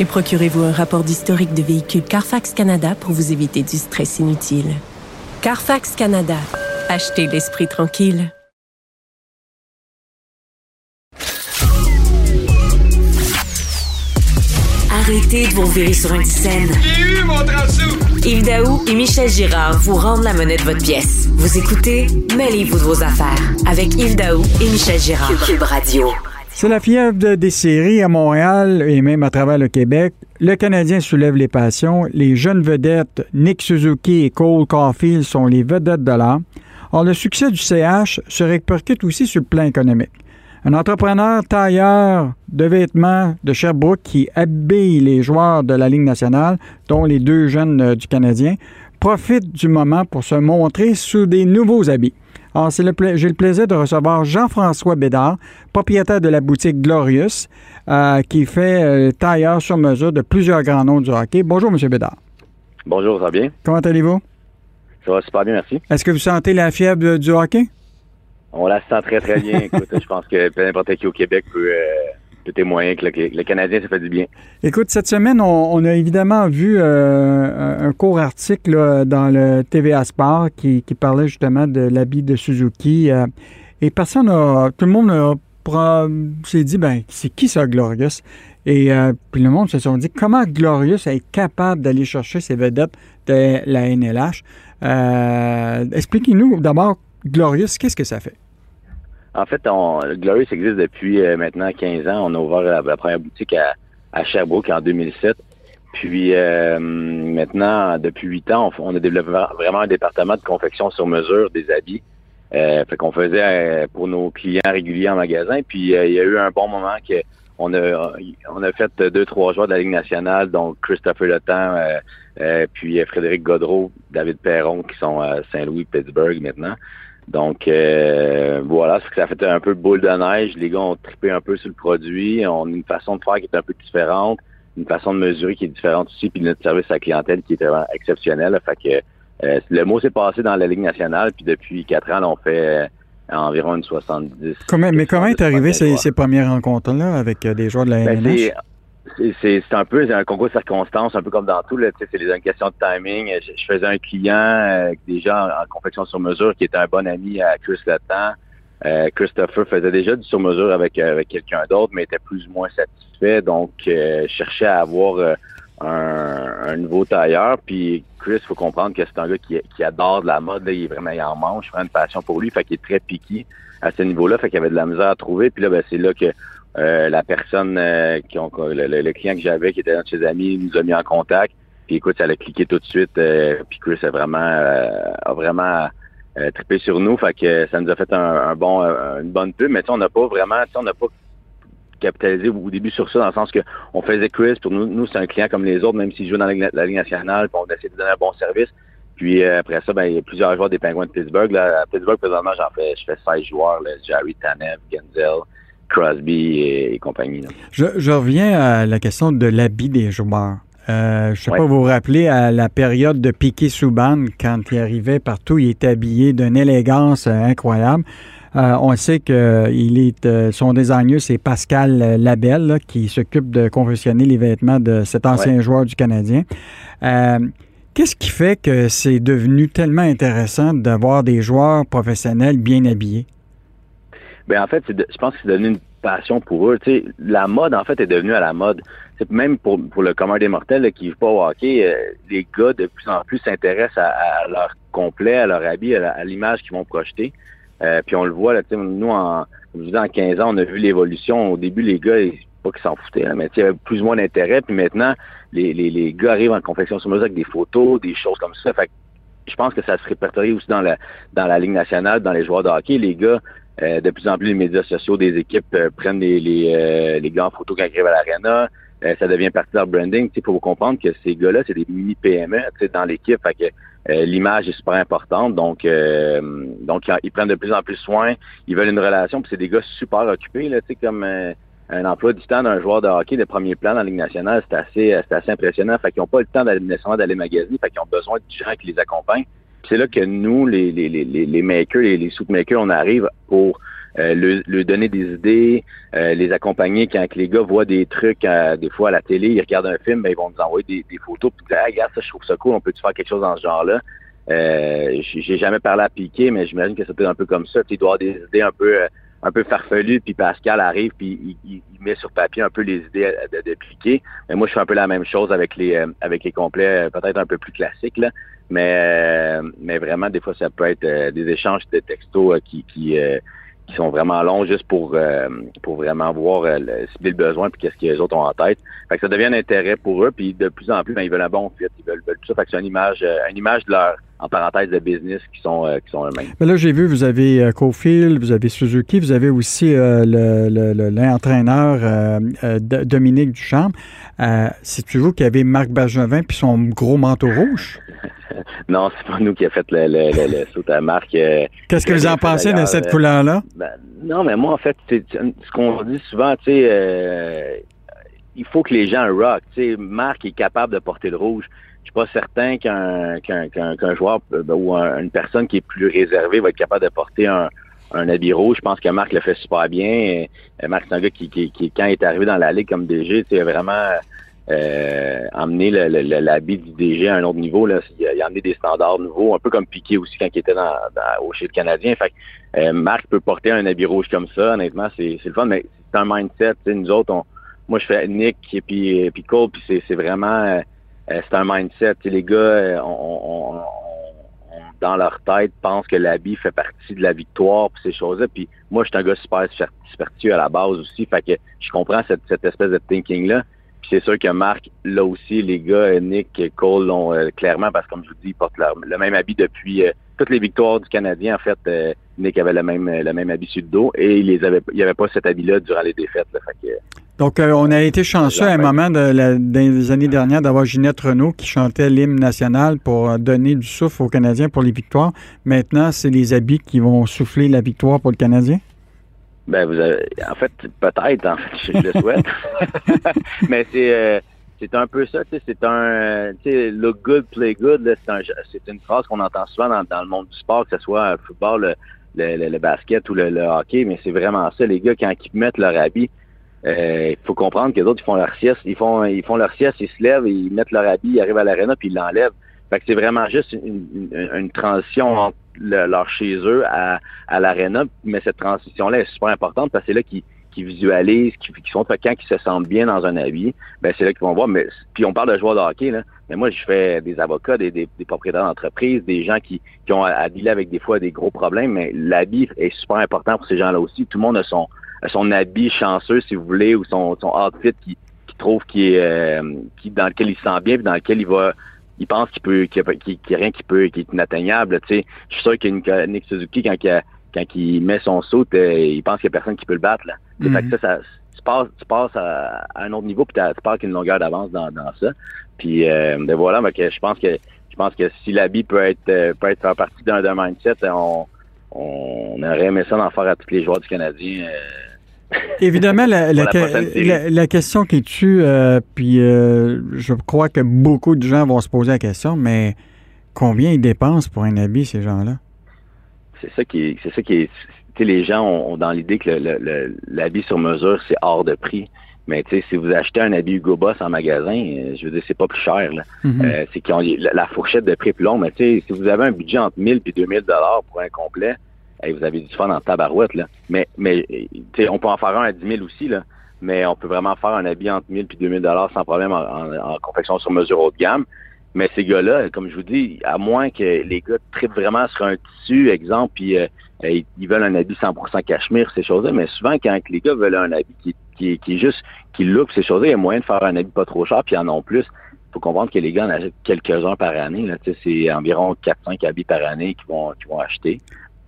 Et procurez-vous un rapport d'historique de véhicule Carfax Canada pour vous éviter du stress inutile. Carfax Canada. Achetez l'esprit tranquille. Arrêtez de vous virer sur une scène. Eu mon Yves Daou et Michel Girard vous rendent la monnaie de votre pièce. Vous écoutez Mêlez-vous de vos affaires avec Yves Daou et Michel Girard. Cube Radio. C'est la fièvre des séries à Montréal et même à travers le Québec. Le Canadien soulève les passions. Les jeunes vedettes Nick Suzuki et Cole Caulfield sont les vedettes de l'art. Or, le succès du CH se répercute aussi sur le plan économique. Un entrepreneur tailleur de vêtements de Sherbrooke qui habille les joueurs de la Ligue nationale, dont les deux jeunes euh, du Canadien, profite du moment pour se montrer sous des nouveaux habits. Alors, j'ai le plaisir de recevoir Jean-François Bédard, propriétaire de la boutique Glorious, euh, qui fait euh, tailleur sur mesure de plusieurs grands noms du hockey. Bonjour, M. Bédard. Bonjour, ça va bien? Comment allez-vous? Ça va super bien, merci. Est-ce que vous sentez la fièvre du hockey? On la sent très, très bien. [LAUGHS] Écoute, je pense que n'importe qui au Québec peut, euh, témoigner que le, Canadien, ça fait du bien. Écoute, cette semaine, on, a évidemment vu euh, un court article dans le TVA Sport qui, parlait justement de l'habit de Suzuki. Euh, et personne a, tout le monde s'est dit, ben, c'est qui ça, Glorious? Et puis le monde se sont dit, comment Glorious est capable d'aller chercher ces vedettes de la NLH? Expliquez-nous d'abord Glorious, qu'est-ce que ça fait? En fait, on, Glorious existe depuis euh, maintenant 15 ans. On a ouvert la, première boutique à, à, Sherbrooke en 2007. Puis euh, maintenant, depuis 8 ans, on, a développé vraiment un département de confection sur mesure des habits. Euh, fait qu'on faisait euh, pour nos clients réguliers en magasin. Puis il y a eu un bon moment que on a on a fait deux trois joueurs de la Ligue nationale, donc Christopher Le puis Frédéric Godreau, David Perron qui sont à Saint-Louis, Pittsburgh maintenant. Donc euh, voilà, ça fait un peu boule de neige. Les gars ont trippé un peu sur le produit. On a une façon de faire qui est un peu différente, une façon de mesurer qui est différente aussi, puis notre service à la clientèle qui est vraiment exceptionnel. Fait que euh, le mot s'est passé dans la Ligue nationale, puis depuis quatre ans, on fait euh, environ une 70. Comment, mais comment est arrivé ces, ces, premières rencontres-là avec des joueurs de la ben, c'est un peu un concours de circonstances, un peu comme dans tout. C'est une question de timing. Je, faisais un client euh, déjà en, confection sur mesure qui était un bon ami à Chris Letang. Euh, Christopher faisait déjà du sur mesure avec, euh, avec quelqu'un d'autre, mais était plus ou moins satisfait. Donc, euh, cherchait à avoir un, nouveau tailleur. Puis Chris, faut comprendre que c'est un gars qui, qui, adore de la mode. il est vraiment il en manche, vraiment une passion pour lui. Fait qu'il est très piqué à ce niveau-là. Fait qu'il avait de la misère à trouver. Puis là, ben, c'est là que euh, la personne euh, qui ont, le, client que j'avais qui était un de ses amis nous a mis en contact. Puis écoute, ça a cliqué tout de suite. Euh, puis Chris a vraiment a vraiment trippé sur nous. Fait que ça nous a fait un, bon une bonne pub. Mais on n'a pas vraiment, on n'a pas capitalisé au début sur ça, dans le sens que on faisait Chris, pour nous, nous c'est un client comme les autres, même s'il joue dans la, Ligue nationale, puis on essaie de donner un bon service. Puis après ça, ben, il y a plusieurs joueurs des Penguins de Pittsburgh. Là, à Pittsburgh, présentement, j'en fais, je fais 16 joueurs, là, Jerry Tanev, Genzel, Crosby et, compagnie. Je, je, reviens à la question de l'habit des joueurs. Euh, je ne sais pas vous vous rappelez à la période de Piquet Souban, quand il arrivait partout, il était habillé d'une élégance euh, incroyable. Euh, on sait que il est, son designer, c'est Pascal Labelle, qui s'occupe de confectionner les vêtements de cet ancien joueur du Canadien. Qu'est-ce qui fait que c'est devenu tellement intéressant d'avoir des joueurs professionnels bien habillés? Bien, en fait, je pense que c'est devenu une passion pour eux. la mode, en fait, est devenue à la mode même pour, pour le commun des mortels qui ne pas au hockey, euh, les gars de plus en plus s'intéressent à, leur complet, à leur habit, à, l'image qu'ils vont projeter. Euh, puis on le voit, là, nous, en, en 15 ans, on a vu l'évolution. Au début, les gars, pas qu'ils s'en foutaient, mais il y avait plus ou moins d'intérêt. Puis maintenant, les, les, les, gars arrivent en confection sur mesure avec des photos, des choses comme ça. Fait je pense que ça se répertorie aussi dans la dans la Ligue nationale, dans les joueurs de hockey. Les gars, euh, de plus en plus, les médias sociaux des équipes prennent les, les, les quand ils arrivent à l'aréna. Euh, ça devient partie de leur branding. Il faut comprendre que ces gars-là, c'est des mini PME dans l'équipe. Fait que euh, l'image est super importante. Donc, euh, donc ils prennent de plus en plus soin. Ils veulent une relation. Puis c'est des gars super occupés, là, comme un emploi du temps d'un joueur de hockey de premier plan dans la Ligue nationale, c'est assez, assez impressionnant. Fait qu'ils n'ont pas le temps d'aller nécessairement d'aller magasiner. Fait qu'ils ont besoin de gens qui les accompagnent. C'est là que nous, les, les, les, les makers, les, les makers, on arrive pour euh, le, donner des idées, euh, les accompagner quand les gars voient des trucs euh, des fois à la télé, ils regardent un film, ben, ils vont nous envoyer des, des photos puis ah, regarde ça, je trouve ça cool, on peut-tu faire quelque chose dans ce genre-là? Euh, j'ai jamais parlé à Piqué, mais j'imagine que c'était un peu comme ça. Tu dois avoir des idées un peu un peu farfelues, puis Pascal arrive, puis il, met sur papier un peu les idées de, de Piqué. Mais moi, je fais un peu la même chose avec les avec les complets, peut-être un peu plus classiques, là. Mais mais vraiment, des fois, ça peut être des échanges de textos qui, qui qui sont vraiment longs juste pour euh, pour vraiment voir euh, le, le besoin puis qu'est-ce que les autres ont en tête. Fait que ça devient un intérêt pour eux puis de plus en plus ben, ils veulent un bon fit, ils veulent, veulent tout ça. Fait que c'est une image euh, une image de leur en parenthèse de business qui sont qui sont eux-mêmes. là j'ai vu vous avez euh, Cofield, vous avez Suzuki, vous avez aussi l'entraîneur Dominique Duchamp. c'est vous qui avez Marc Bergevin puis son gros manteau rouge? [LAUGHS] [LAUGHS] non, c'est pas nous qui a fait le, le, le, saut à marque. Euh, Qu'est-ce que vous en pensez de cette couleur-là? Ben, non, mais moi, en fait, ce qu'on dit souvent, tu sais, euh, il faut que les gens rock. Tu sais, Marc est capable de porter le rouge. Je suis pas certain qu'un qu'un joueur ben, ou une personne qui est plus réservée va être capable de porter un, un habit rouge. Je pense que Marc le fait super bien. Euh, Marc, c'est un gars qui, qui, qui, quand il est arrivé dans la ligue comme DG, tu sais, vraiment euh, emmener l'habit du DG à un autre niveau. Là. Il, a, amené des standards nouveaux, un peu comme Piqué aussi quand il était dans, au chez le Canadien. Fait euh, Marc peut porter un habit rouge comme ça, honnêtement, c'est le fun, mais c'est un mindset. Nous autres, on, moi je fais Nick et puis, puis Cole, puis c'est vraiment euh, c'est un mindset. les gars, euh, on, on, dans leur tête, pensent que l'habit fait partie de la victoire puis ces choses-là. Puis moi, je suis un gars super superstitieux à la base aussi. Fait que je comprends cette, cette espèce de thinking-là c'est sûr que Marc, là aussi, les gars, Nick, Cole l'ont euh, clairement, parce que comme je vous dis, ils portent le même habit depuis euh, toutes les victoires du Canadien. En fait, euh, Nick avait le même le même habit sur le dos et il les avait, il n'y avait pas cet habit-là durant les défaites. Donc, on a été chanceux à un moment de des années dernières d'avoir Ginette Renault qui chantait l'hymne national pour donner du souffle aux Canadiens pour les victoires. Maintenant, c'est les habits qui vont souffler la victoire pour le Canadien? Ben, vous avez, en fait, peut-être, en fait, je le souhaite. [LAUGHS] Mais c'est, euh, c'est un peu ça, tu sais, c'est un, tu sais, look good, play good, c'est, un, c'est une phrase qu'on entend souvent dans, dans, le monde du sport, que ce soit le football, le, le, le, basket ou le, hockey, mais c'est vraiment ça, les gars, quand ils mettent leur habit, euh, il faut comprendre que d'autres, ils font leur sieste, ils font, ils font leur sieste, ils se lèvent, ils mettent leur habit, ils arrivent à l'aréna, puis ils l'enlèvent. Fait que c'est vraiment juste une, une, une transition entre leur chez eux à, à l'aréna, mais cette transition-là est super importante parce que c'est là qu'ils qui visualisent, qui, qui sont quand ils se sentent bien dans un avis, ben c'est là qu'ils vont voir. Mais puis on parle de joueurs de hockey, là, mais moi je fais des avocats, des, des, propriétaires d'entreprise, des gens qui, qui ont à, dealer avec des fois des gros problèmes, mais l'habit est super important pour ces gens-là aussi. Tout le monde a son son habit chanceux, si vous voulez, ou son, son outfit qui, qui trouve qui est euh, qui dans lequel il se sent bien, puis dans lequel il va il pense qu'il peut qu'il n'y a, rien qui peut qui est inatteignable. Tu sais, je suis sûr qu'une Nick Suzuki quand il, quand il met son saut, euh, il pense qu'il n'y a personne qui peut le battre. Là. Mm Fait que ça, ça tu passes, tu passes à, un autre niveau puis tu pars qu'une longueur d'avance dans, dans ça. Puis euh, ben voilà, mais que je pense que je pense que si l'habit peut être euh, peut être faire partie d'un mindset, on, on aurait aimé ça d'en faire à tous les joueurs du Canadien. Euh, Évidemment, la, la, question qui tue, euh, puis euh, je crois que beaucoup de gens vont se poser la question, mais combien ils dépensent pour un habit, ces gens-là? C'est ça qui est, c'est ça qui est, les gens ont, ont dans l'idée que le- le- le- l'habit sur mesure, c'est hors de prix. Mais si vous achetez un habit Hugo Boss en magasin, euh, je veux dire, c'est pas plus cher. Là. Mhm. Euh, c'est qu'ils ont la, la fourchette de prix plus longue. Mais tu sais, si vous avez un budget entre 1000 et 2000 dollars pour un complet, hey, vous avez du fun en tabarouette. Là. Mais, mais on peut en faire un à 10 000 aussi. Là. Mais on peut vraiment faire un habit entre 1000 et 2000 dollars sans problème en, en- en confection sur mesure haut de gamme. Mais ces gars-là, comme je vous dis, à moins que les gars trippent vraiment sur un tissu, exemple, puis euh, euh, ils, veulent un habit 100% cachemire, ces choses-là, mais souvent, quand les gars veulent un habit qui, qui, qui est juste, qui look ces choses-là, il y a moyen de faire un habit pas trop cher, puis en ont plus. Il faut comprendre que les gars en achètent quelques-uns par année. Là, c'est environ 4-5 habits par année qu'ils vont, qu'ils vont acheter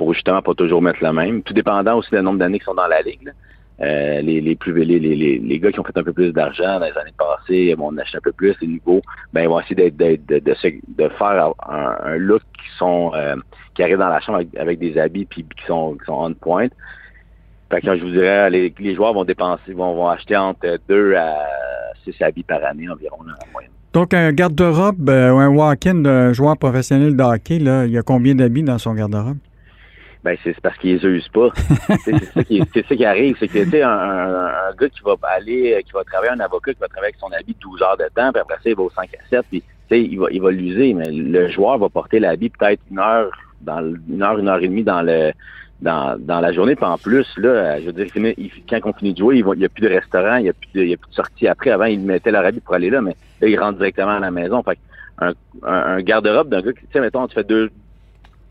pour justement pas toujours mettre le même. Tout dépendant aussi du nombre d'années qu'ils sont dans la ligue. Euh, les, plus les, les, les, gars qui ont fait un peu plus d'argent dans les années passées vont en acheter un peu plus, les nouveaux, ben ils vont essayer d'être, de, de, de faire un, look qui sont euh, qui arrivent dans la chambre avec, des habits puis qui sont qui sont on point. Fait que je vous dirais, les, les joueurs vont dépenser, vont, vont acheter entre 2 à 6 habits par année environ, en moyenne. Donc, un garde-robe euh, ou un walk-in d'un joueur professionnel de hockey, là, il y a combien d'habits dans son garde-robe? Ben c'est parce qu'ils usent pas. [LAUGHS] C'est ça qui c'est ça qui arrive, c'est que tu sais un, un, un gars qui va aller euh, qui va travailler un avocat qui va travailler avec son habit 12 heures de temps, puis après ça il va au 5 à 7, puis tu sais il va il va l'user, mais le joueur va porter l'habit peut-être une heure dans le- une heure une heure et demie dans le dans, dans la journée, puis en plus là, je veux dire quand on finit de jouer, il n'y a plus de restaurant, il n'y a plus de il y a plus de sortie après. Avant ils mettaient leur habit pour aller là, mais là ils rentrent directement à la maison. Fait que un, un, un garde-robe d'un gars qui tu sais mettons tu fais deux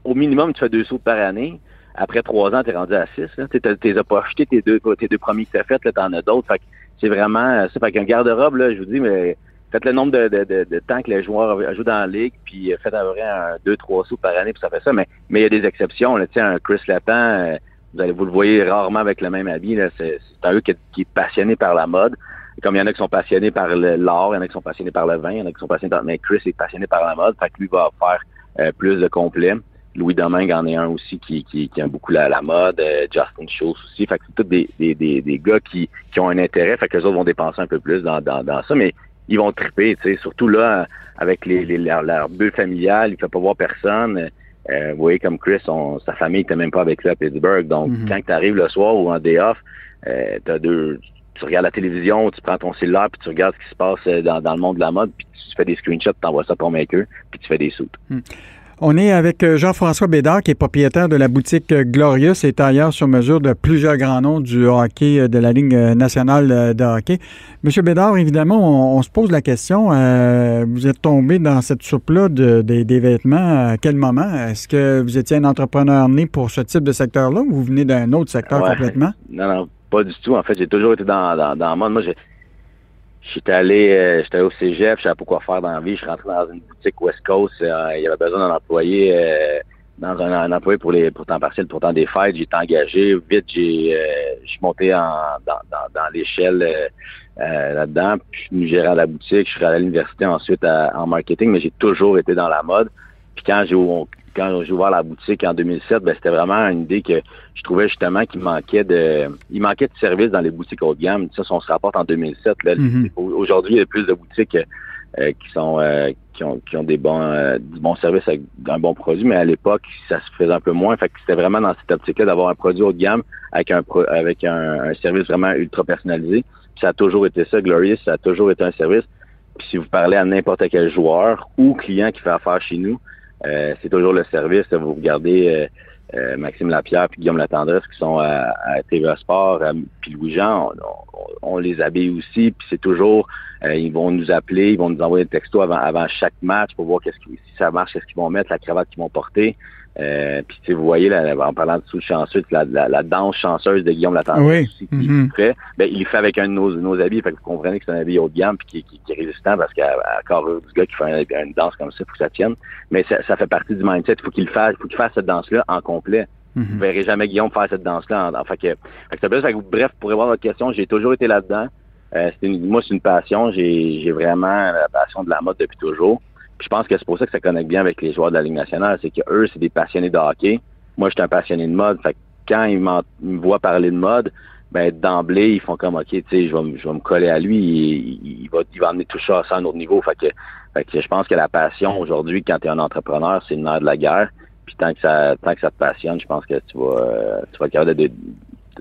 au minimum tu fais deux sauts par année après trois ans, t'es rendu à six. Tu t'es t'es pas acheté tes deux, tes deux premiers que fait, là, t'en as d'autres. Fait c'est vraiment euh, ça. Fait qu'un garde-robe, là, je vous dis, mais faites le nombre de, de, de, de temps que les joueurs jouent dans la ligue, puis euh, faites à près un, deux, trois sous par année, puis ça fait ça. Mais mais il y a des exceptions. Là, tu un Chris Lapin, euh, vous allez vous le voyez rarement avec le même habit. C'est, un gars qui, est- qui est passionné par la mode. Comme il y en a qui sont passionnés par l'art, il y en a qui sont passionnés par le vin, il y en a qui sont passionnés par. Mais Chris est passionné par la mode, fait que lui va faire plus de complets. Louis Domingue en est un aussi qui, qui, qui aime beaucoup la, la mode, euh, Justin Schultz aussi. Fait que c'est tous des, des, des, des gars qui, qui ont un intérêt, fait que les autres vont dépenser un peu plus dans, dans, dans ça, mais ils vont triper, tu sais, surtout là, avec les, les, leur, leur bulle familiale, il ne fait pas voir personne. Euh, vous voyez, comme Chris, on, sa famille n'était même pas avec lui à Pittsburgh. Donc, Mhm. quand tu arrives le soir ou en day off, euh, t'as deux. Tu regardes la télévision, tu prends ton cellulaire, puis tu regardes ce qui se passe euh, dans, dans le monde de la mode, puis tu fais des screenshots, tu envoies ça pour maker, puis tu fais des sous. On est avec euh, Jean-François Bédard, qui est propriétaire de la boutique euh, Glorious et tailleur sur mesure de plusieurs grands noms du hockey euh, de la Ligue nationale de hockey. Monsieur Bédard, évidemment, on, on se pose la question, euh, vous êtes tombé dans cette soupe-là de, des- des vêtements à quel moment? Est-ce que vous étiez un entrepreneur né pour ce type de secteur-là ou vous venez d'un autre secteur Ouais. complètement? Non, non, pas du tout. En fait, j'ai toujours été dans, dans, dans le monde. Moi, j'ai- j'étais allé, euh, j'étais au cégep, je savais pas quoi faire dans la vie. Je suis rentré dans une boutique West Coast. euh, il y avait besoin d'un employé, euh, dans un, employé pour les pour temps partiel, pour temps des fêtes. J'ai été engagé. Vite, j'ai, euh, je suis monté en, dans, dans, dans l'échelle euh, euh, là-dedans. Puis, je suis venu gérer à la boutique. Je suis allé à l'université ensuite à- en marketing, mais j'ai toujours été dans la mode. Puis quand j'ai quand j'ai ouvert la boutique en 2007, ben, c'était vraiment une idée que je trouvais justement qu'il manquait de il manquait de services dans les boutiques haut de gamme. Ça, si on se rapporte en 2007, là, Mhm. au- aujourd'hui, il y a plus de boutiques euh, qui sont euh, qui ont qui ont des bons euh, du bon service avec un bon produit, mais à l'époque, ça se faisait un peu moins. Fait que c'était vraiment dans cette optique-là d'avoir un produit haut de gamme avec un pro- avec un, un service vraiment ultra personnalisé. Puis ça a toujours été ça, Glorious, ça a toujours été un service. Puis si vous parlez à n'importe quel joueur ou client qui fait affaire chez nous, euh, c'est toujours le service. Vous regardez euh, euh, Maxime Lapierre puis Guillaume Latendresse qui sont à, à TVA Sport, euh, puis Louis-Jean, on, les habille aussi, puis c'est toujours, euh, ils vont nous appeler, ils vont nous envoyer un texto avant, avant chaque match pour voir qui, si ça marche, qu'est-ce qu'ils vont mettre, la cravate qu'ils vont porter. Euh, puis tu vous voyez, là, en parlant de sous chanceux, la, la, la danse chanceuse de Guillaume Latendresse Oui. aussi, qui fait, ben, il le fait avec un de nos, nos habits, fait que vous comprenez que c'est un habit haut de gamme puis qui, qui, qui est résistant parce qu'à corps du gars qui fait un- une danse comme ça, il faut que ça tienne. Mais ça, ça fait partie du mindset. Il faut qu'il fasse, il faut qu'il fasse cette danse-là en complet. Vous Mhm. verrez jamais Guillaume faire cette danse-là. En, en- fait que, fait que ça. Fait que, bref, pour répondre à votre question, j'ai toujours été là-dedans. Euh, une- moi, c'est une passion. J'ai, j'ai vraiment la passion de la mode depuis toujours. Je pense que c'est pour ça que ça connecte bien avec les joueurs de la Ligue nationale. C'est que eux, c'est des passionnés de hockey. Moi, je suis un passionné de mode. Quand ils, me voient parler de mode, ben d'emblée, ils font comme OK, tu sais, je vais, me- coller à lui, il, il va, amener tout ça à un autre niveau. Je pense que la passion aujourd'hui, quand tu es un entrepreneur, c'est le nerf de la guerre. Puis tant que ça, te passionne, je pense que tu vas, euh, être capable de, de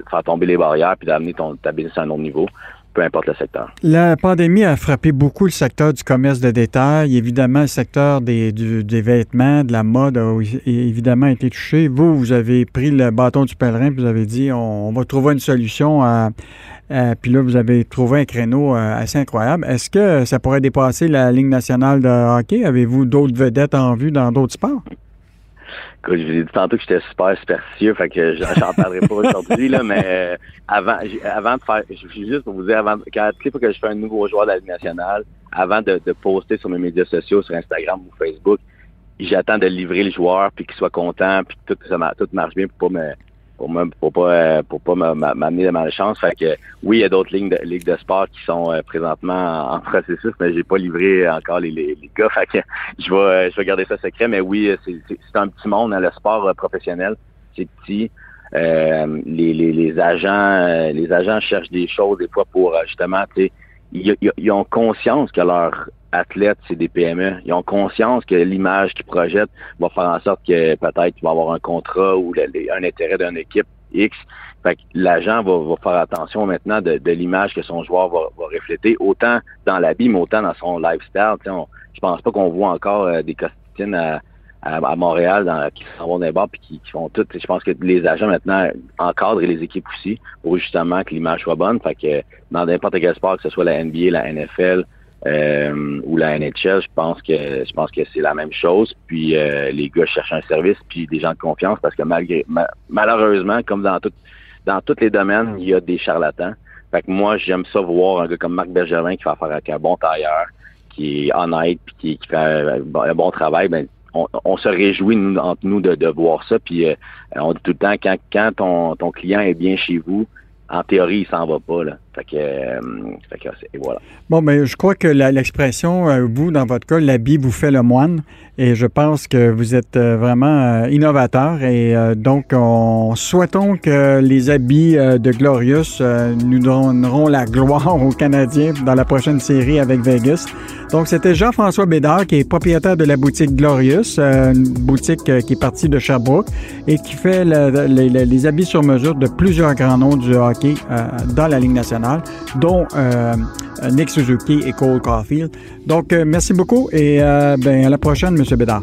faire tomber les barrières puis d'amener ton ta business à un autre niveau, peu importe le secteur. La pandémie a frappé beaucoup le secteur du commerce de détail. Évidemment, le secteur des, des vêtements, de la mode a évidemment été touché. Vous, vous avez pris le bâton du pèlerin vous avez dit on, va trouver une solution. puis là, vous avez trouvé un créneau euh, assez incroyable. Est-ce que ça pourrait dépasser la Ligue nationale de hockey? Avez-vous d'autres vedettes en vue dans d'autres sports? Je vous ai dit tantôt que j'étais super superstitieux, fait que j'en parlerai pas aujourd'hui, là, mais euh, avant, avant de faire, je suis juste pour vous dire, avant, quand toutes que je fais un nouveau joueur de la Ligue nationale, avant de, de poster sur mes médias sociaux, sur Instagram ou Facebook, j'attends de livrer le joueur, puis qu'il soit content, puis que tout, ça tout marche bien pour pas me, pour me, pour pas, euh, pour pas me- m'a- m'amener de malchance. Fait que oui, il y a d'autres lignes de, ligues de sport qui sont euh, présentement en, processus, mais j'ai pas livré encore les, les, les gars. Fait que je vais, euh, je vais garder ça secret. Mais oui, c'est, un petit monde, hein, le sport professionnel, c'est petit. Euh, les, les, les agents, les agents cherchent des choses des fois pour justement, tu ils, ont conscience que leurs athlètes, c'est des PME. Ils ont conscience que l'image qu'ils projettent va faire en sorte que peut-être tu vas avoir un contrat ou un intérêt d'une équipe X. Fait que l'agent va, va faire attention maintenant de, de l'image que son joueur va, va refléter, autant dans l'habit, mais autant dans son lifestyle. Je pense pas qu'on voit encore euh, des costitines à, à, à Montréal dans, qui s'en vont dans les puis qui, qui font tout. Je pense que les agents maintenant encadrent les équipes aussi pour justement que l'image soit bonne. Fait que dans n'importe quel sport, que ce soit la NBA, la NFL, euh, ou la NHL, je pense que je pense que c'est la même chose. Puis euh, les gars cherchent un service puis des gens de confiance parce que malgré ma- malheureusement, comme dans tout dans tous les domaines, il y a des charlatans. Fait que moi, j'aime ça voir un gars comme Marc Bergevin qui fait affaire avec un bon tailleur, qui est honnête puis qui, qui fait un, un bon travail. Ben, on, se réjouit nous, entre nous de, de voir ça. Puis euh, on dit tout le temps quand quand ton, ton client est bien chez vous, en théorie, il s'en va pas là. Euh. Bon, mais je crois que l'expression, euh, vous, dans votre cas, l'habit vous fait le moine. Et je pense que vous êtes euh, vraiment innovateur. Et donc, on souhaitons que les habits de Glorious nous donneront la gloire aux Canadiens dans la prochaine série avec Vegas. Donc, c'était Jean-François Bédard, qui est propriétaire de la boutique Glorious, une boutique qui est partie de Sherbrooke et qui fait le- le- le- les habits sur mesure de plusieurs grands noms du hockey dans la Ligue nationale, dont euh, Nick Suzuki et Cole Caulfield. Donc, euh, merci beaucoup et euh, ben, à la prochaine, M. Bédard.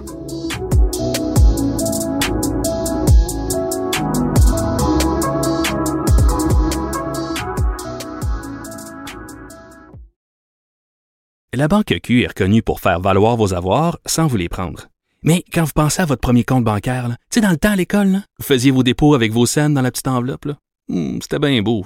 La Banque Q est reconnue pour faire valoir vos avoirs sans vous les prendre. Mais quand vous pensez à votre premier compte bancaire, tu sais, dans le temps à l'école, vous faisiez vos dépôts avec vos scènes dans la petite enveloppe. Hmm, C'était bien beau.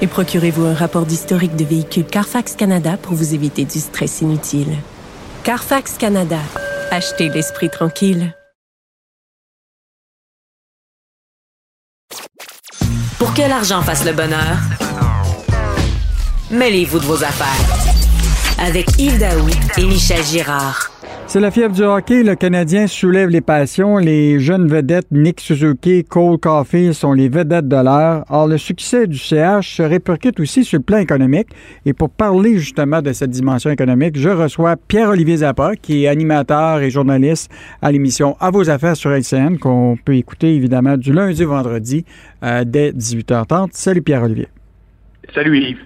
Et procurez-vous un rapport d'historique de véhicule Carfax Canada pour vous éviter du stress inutile. Carfax Canada. Achetez l'esprit tranquille. Pour que l'argent fasse le bonheur, mêlez-vous de vos affaires. Avec Yves Daou et Michel Girard. C'est la fièvre du hockey. Le Canadien soulève les passions. Les jeunes vedettes Nick Suzuki, Cole Caulfield sont les vedettes de l'heure. Or, le succès du CH se répercute aussi sur le plan économique. Et pour parler justement de cette dimension économique, je reçois Pierre-Olivier Zappa, qui est animateur et journaliste à l'émission À vos affaires sur LCN, qu'on peut écouter évidemment du lundi au vendredi euh, dès 18h30. Salut Pierre-Olivier. Salut Yves.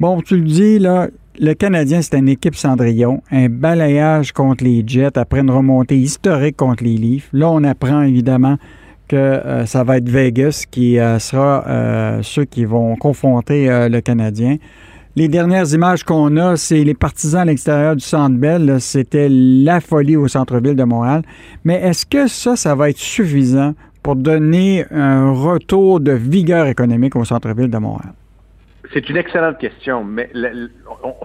Bon, tu le dis, là, le Canadien, c'est une équipe Cendrillon, un balayage contre les Jets après une remontée historique contre les Leafs. Là, on apprend évidemment que euh, ça va être Vegas qui euh, sera euh, ceux qui vont confronter le Canadien. Les dernières images qu'on a, c'est les partisans à l'extérieur du Centre Bell. C'était la folie au centre-ville de Montréal. Mais est-ce que ça, ça va être suffisant pour donner un retour de vigueur économique au centre-ville de Montréal? C'est une excellente question, mais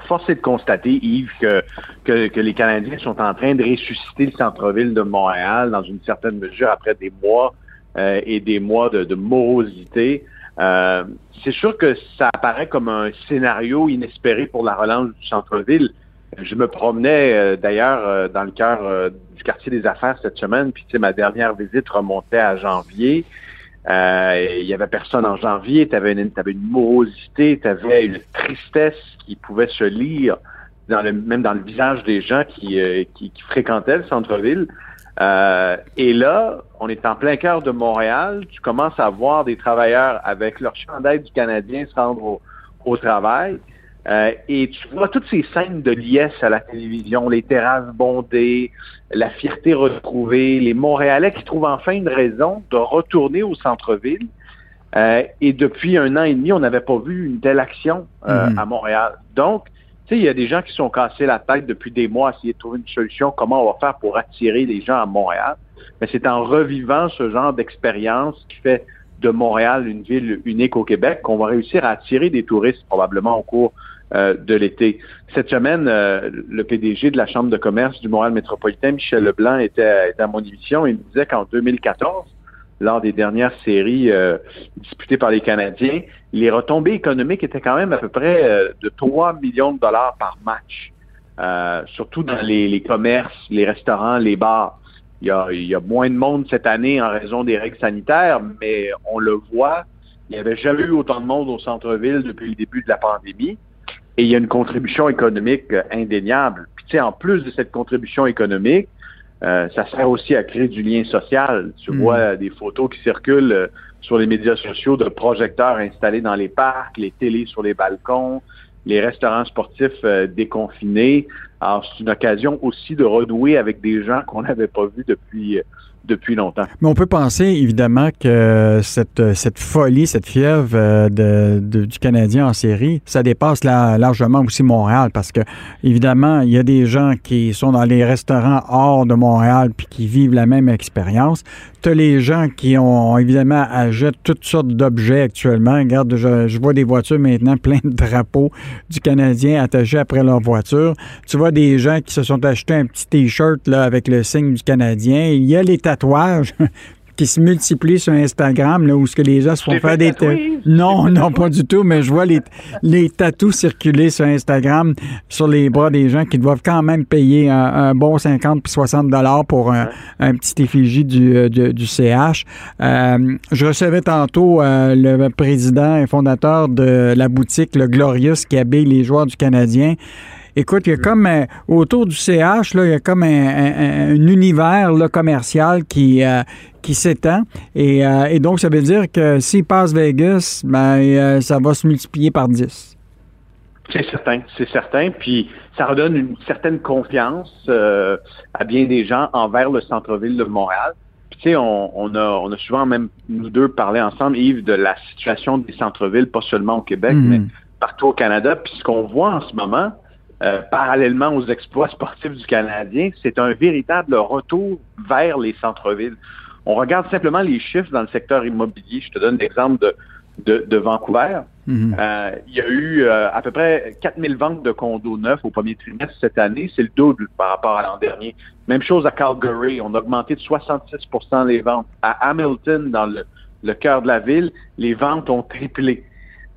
force est de constater, Yves, que, les Canadiens sont en train de ressusciter le centre-ville de Montréal dans une certaine mesure après des mois euh, et des mois de, morosité. Euh, c'est sûr que ça apparaît comme un scénario inespéré pour la relance du centre-ville. Je me promenais euh, d'ailleurs dans le cœur du quartier des affaires cette semaine, puis ma dernière visite remontait à janvier. Il y avait personne en janvier, tu avais une, avais une morosité, tu avais une tristesse qui pouvait se lire dans le, même dans le visage des gens qui, qui, qui fréquentaient le centre-ville. et là, on est en plein cœur de Montréal. Tu commences à voir des travailleurs avec leur chandail du Canadien se rendre au, au travail. Euh, et tu vois toutes ces scènes de liesse à la télévision, les terrasses bondées, la fierté retrouvée, les Montréalais qui trouvent enfin une raison de retourner au centre-ville. Euh, et depuis un an et demi, on n'avait pas vu une telle action euh, Mhm. à Montréal. Donc, tu sais, il y a des gens qui sont cassés la tête depuis des mois à essayer de trouver une solution, comment on va faire pour attirer les gens à Montréal. Mais c'est en revivant ce genre d'expérience qui fait de Montréal une ville unique au Québec qu'on va réussir à attirer des touristes probablement au cours euh, de l'été. Cette semaine, euh, le PDG de la Chambre de commerce du Montréal métropolitain, Michel Leblanc, était, à mon émission. Il me disait qu'en 2014, lors des dernières séries euh, disputées par les Canadiens, les retombées économiques étaient quand même à peu près euh, de 3 millions de dollars par match, euh, surtout dans les, les commerces, les restaurants, les bars. Il y, a, il y a moins de monde cette année en raison des règles sanitaires, mais on le voit, il n'y avait jamais eu autant de monde au centre-ville depuis le début de la pandémie. Et il y a une contribution économique euh, indéniable. Puis tu sais, en plus de cette contribution économique, euh, ça sert aussi à créer du lien social. Tu Mm. vois des photos qui circulent euh, sur les médias sociaux de projecteurs installés dans les parcs, les télés sur les balcons, les restaurants sportifs euh, déconfinés. Alors, c'est une occasion aussi de renouer avec des gens qu'on n'avait pas vus depuis, depuis longtemps. Mais on peut penser évidemment que cette, cette folie, cette fièvre euh, de, du Canadien en série, ça dépasse la- largement aussi Montréal parce que évidemment, il y a des gens qui sont dans les restaurants hors de Montréal puis qui vivent la même expérience. Tu les gens qui ont évidemment achètent toutes sortes d'objets actuellement. Regarde, je, vois des voitures maintenant [LAUGHS] plein de drapeaux du Canadien attachés après leur voiture. Tu vois des gens qui se sont achetés un petit T-shirt avec le signe du Canadien. Il y a les tatouages [LAUGHS] qui se multiplient sur Instagram, là, où ce que les gens se font faire des... tatouer? Non, [LAUGHS] non, pas du tout, mais je vois les, les tatous circuler sur Instagram sur les bras des gens qui doivent quand même payer un, un bon 50 puis 60 dollars pour un, un petit effigie du, euh, du, du CH. Euh, je recevais tantôt euh, le président et fondateur de la boutique, le Glorious, qui habille les joueurs du Canadien. Écoute, il y a comme euh, autour du CH, là, il y a comme un, un- un univers là, commercial qui, euh, qui s'étend. Et, euh, et donc, ça veut dire que s'il passe Vegas, ben, ça va se multiplier par 10. C'est certain, c'est certain. Puis ça redonne une certaine confiance à bien des gens envers le centre-ville de Montréal. Puis tu sais, on, on, a, on a souvent même, nous deux, parlé ensemble, Yves, de la situation des centres-villes, pas seulement au Québec, Mhm. mais partout au Canada. Puis ce qu'on voit en ce moment, euh, parallèlement aux exploits sportifs du Canadien, c'est un véritable retour vers les centres-villes. On regarde simplement les chiffres dans le secteur immobilier. Je te donne l'exemple de, de, de Vancouver. Mhm. Euh, il y a eu euh, à peu près 4000 ventes de condos neufs au premier trimestre cette année. C'est le double par rapport à l'an dernier. Même chose à Calgary. On a augmenté de 66% les ventes. À Hamilton, dans le, le cœur de la ville, les ventes ont triplé.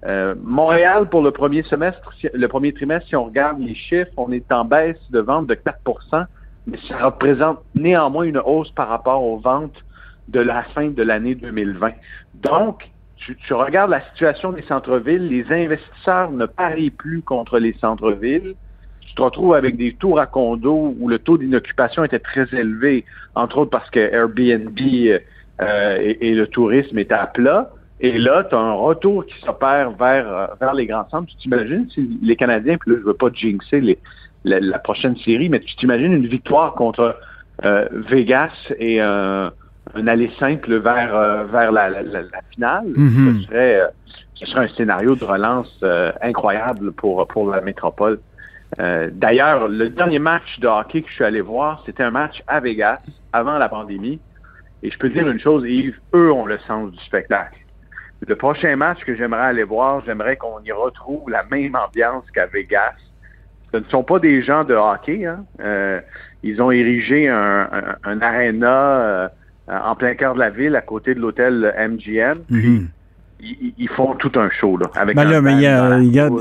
Euh, Montréal, pour le premier semestre, le premier trimestre, si on regarde les chiffres, on est en baisse de vente de 4% mais ça représente néanmoins une hausse par rapport aux ventes de la fin de l'année 2020. Donc, tu, tu regardes la situation des centres-villes, les investisseurs ne parient plus contre les centres-villes. Tu te retrouves avec des tours à condos où le taux d'inoccupation était très élevé, entre autres parce que Airbnb euh, et, et le tourisme étaient à plat. Et là, tu as un retour qui s'opère vers, euh, vers les grands centres. Tu t'imagines si les Canadiens, puis là, je veux pas jinxer les, la, la prochaine série, mais tu t'imagines une victoire contre euh, Vegas et un, un aller simple vers, euh, vers la, la, la, la finale? Mhm. Ce, serait, euh, ce serait un scénario de relance euh, incroyable pour, pour la métropole. Euh, D'ailleurs, le dernier match de hockey que je suis allé voir, c'était un match à Vegas avant la pandémie. Et je peux te dire une chose, Yves, eux ont le sens du spectacle. Le prochain match que j'aimerais aller voir, j'aimerais qu'on y retrouve la même ambiance qu'à Vegas. Ce ne sont pas des gens de hockey. Hein. Euh, ils ont érigé un, un, un aréna euh, en plein cœur de la ville, à côté de l'hôtel MGM. Mhm. Ils, ils font tout un show là. Avec Ben là, mais hier,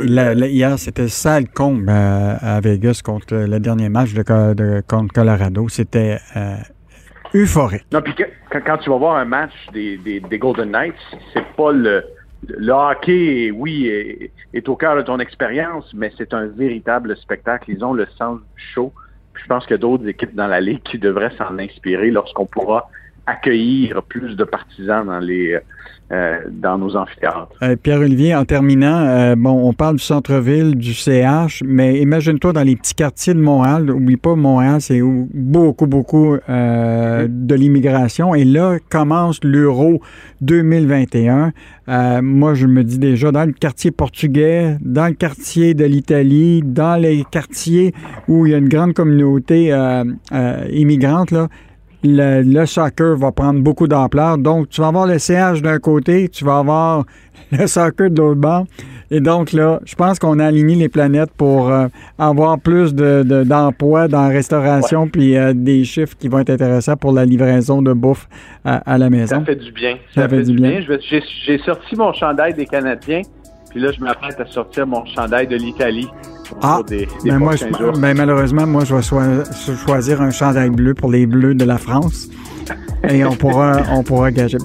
la hier, c'était sale comble euh, à Vegas contre le dernier match de, de- contre Colorado. C'était euh, euphorique. Non, puis quand, tu vas voir un match des, Golden Knights, c'est pas le. Le hockey, oui, est, au cœur de ton expérience, mais c'est un véritable spectacle. Ils ont le sens. Puis je pense qu'il y a d'autres équipes dans la ligue qui devraient s'en inspirer lorsqu'on pourra accueillir plus de partisans dans euh, dans nos amphithéâtres. Euh, Pierre-Olivier, en terminant, euh, on parle du centre-ville, du CH, mais imagine-toi dans les petits quartiers de Montréal. Oublie pas, Montréal, c'est beaucoup, beaucoup euh, de l'immigration. Et là commence l'Euro 2021. Euh, moi, je me dis déjà, dans le quartier portugais, dans le quartier de l'Italie, dans les quartiers où il y a une grande communauté euh, euh, immigrante, là, le, le soccer va prendre beaucoup d'ampleur. Donc, tu vas avoir le CH d'un côté, tu vas avoir [LAUGHS] le soccer de l'autre bord. Et donc, là, je pense qu'on a aligné les planètes pour euh, avoir plus de- de- d'emplois dans la restauration, puis euh, des chiffres qui vont être intéressants pour la livraison de bouffe à, à la Ça maison. fait du bien. Ça fait du bien. J'ai sorti mon chandail des Canadiens, puis là, je m'apprête à sortir mon chandail de l'Italie Ah, des, des Ben moi, je- ben malheureusement, moi, je vais choi- choisir un chandail bleu pour les Bleus de la France. [LAUGHS] Et on pourra, on pourra gager.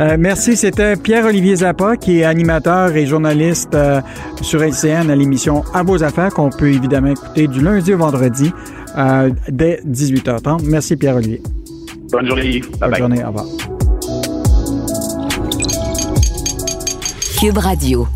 Euh, merci. C'était Pierre-Olivier Zappa, qui est animateur et journaliste euh, sur LCN à l'émission À vos affaires, qu'on peut évidemment écouter du lundi au vendredi euh, dès 18h30. Merci, Pierre-Olivier. Bonne journée, Yves. Bonne journée. Au revoir. Cube Radio.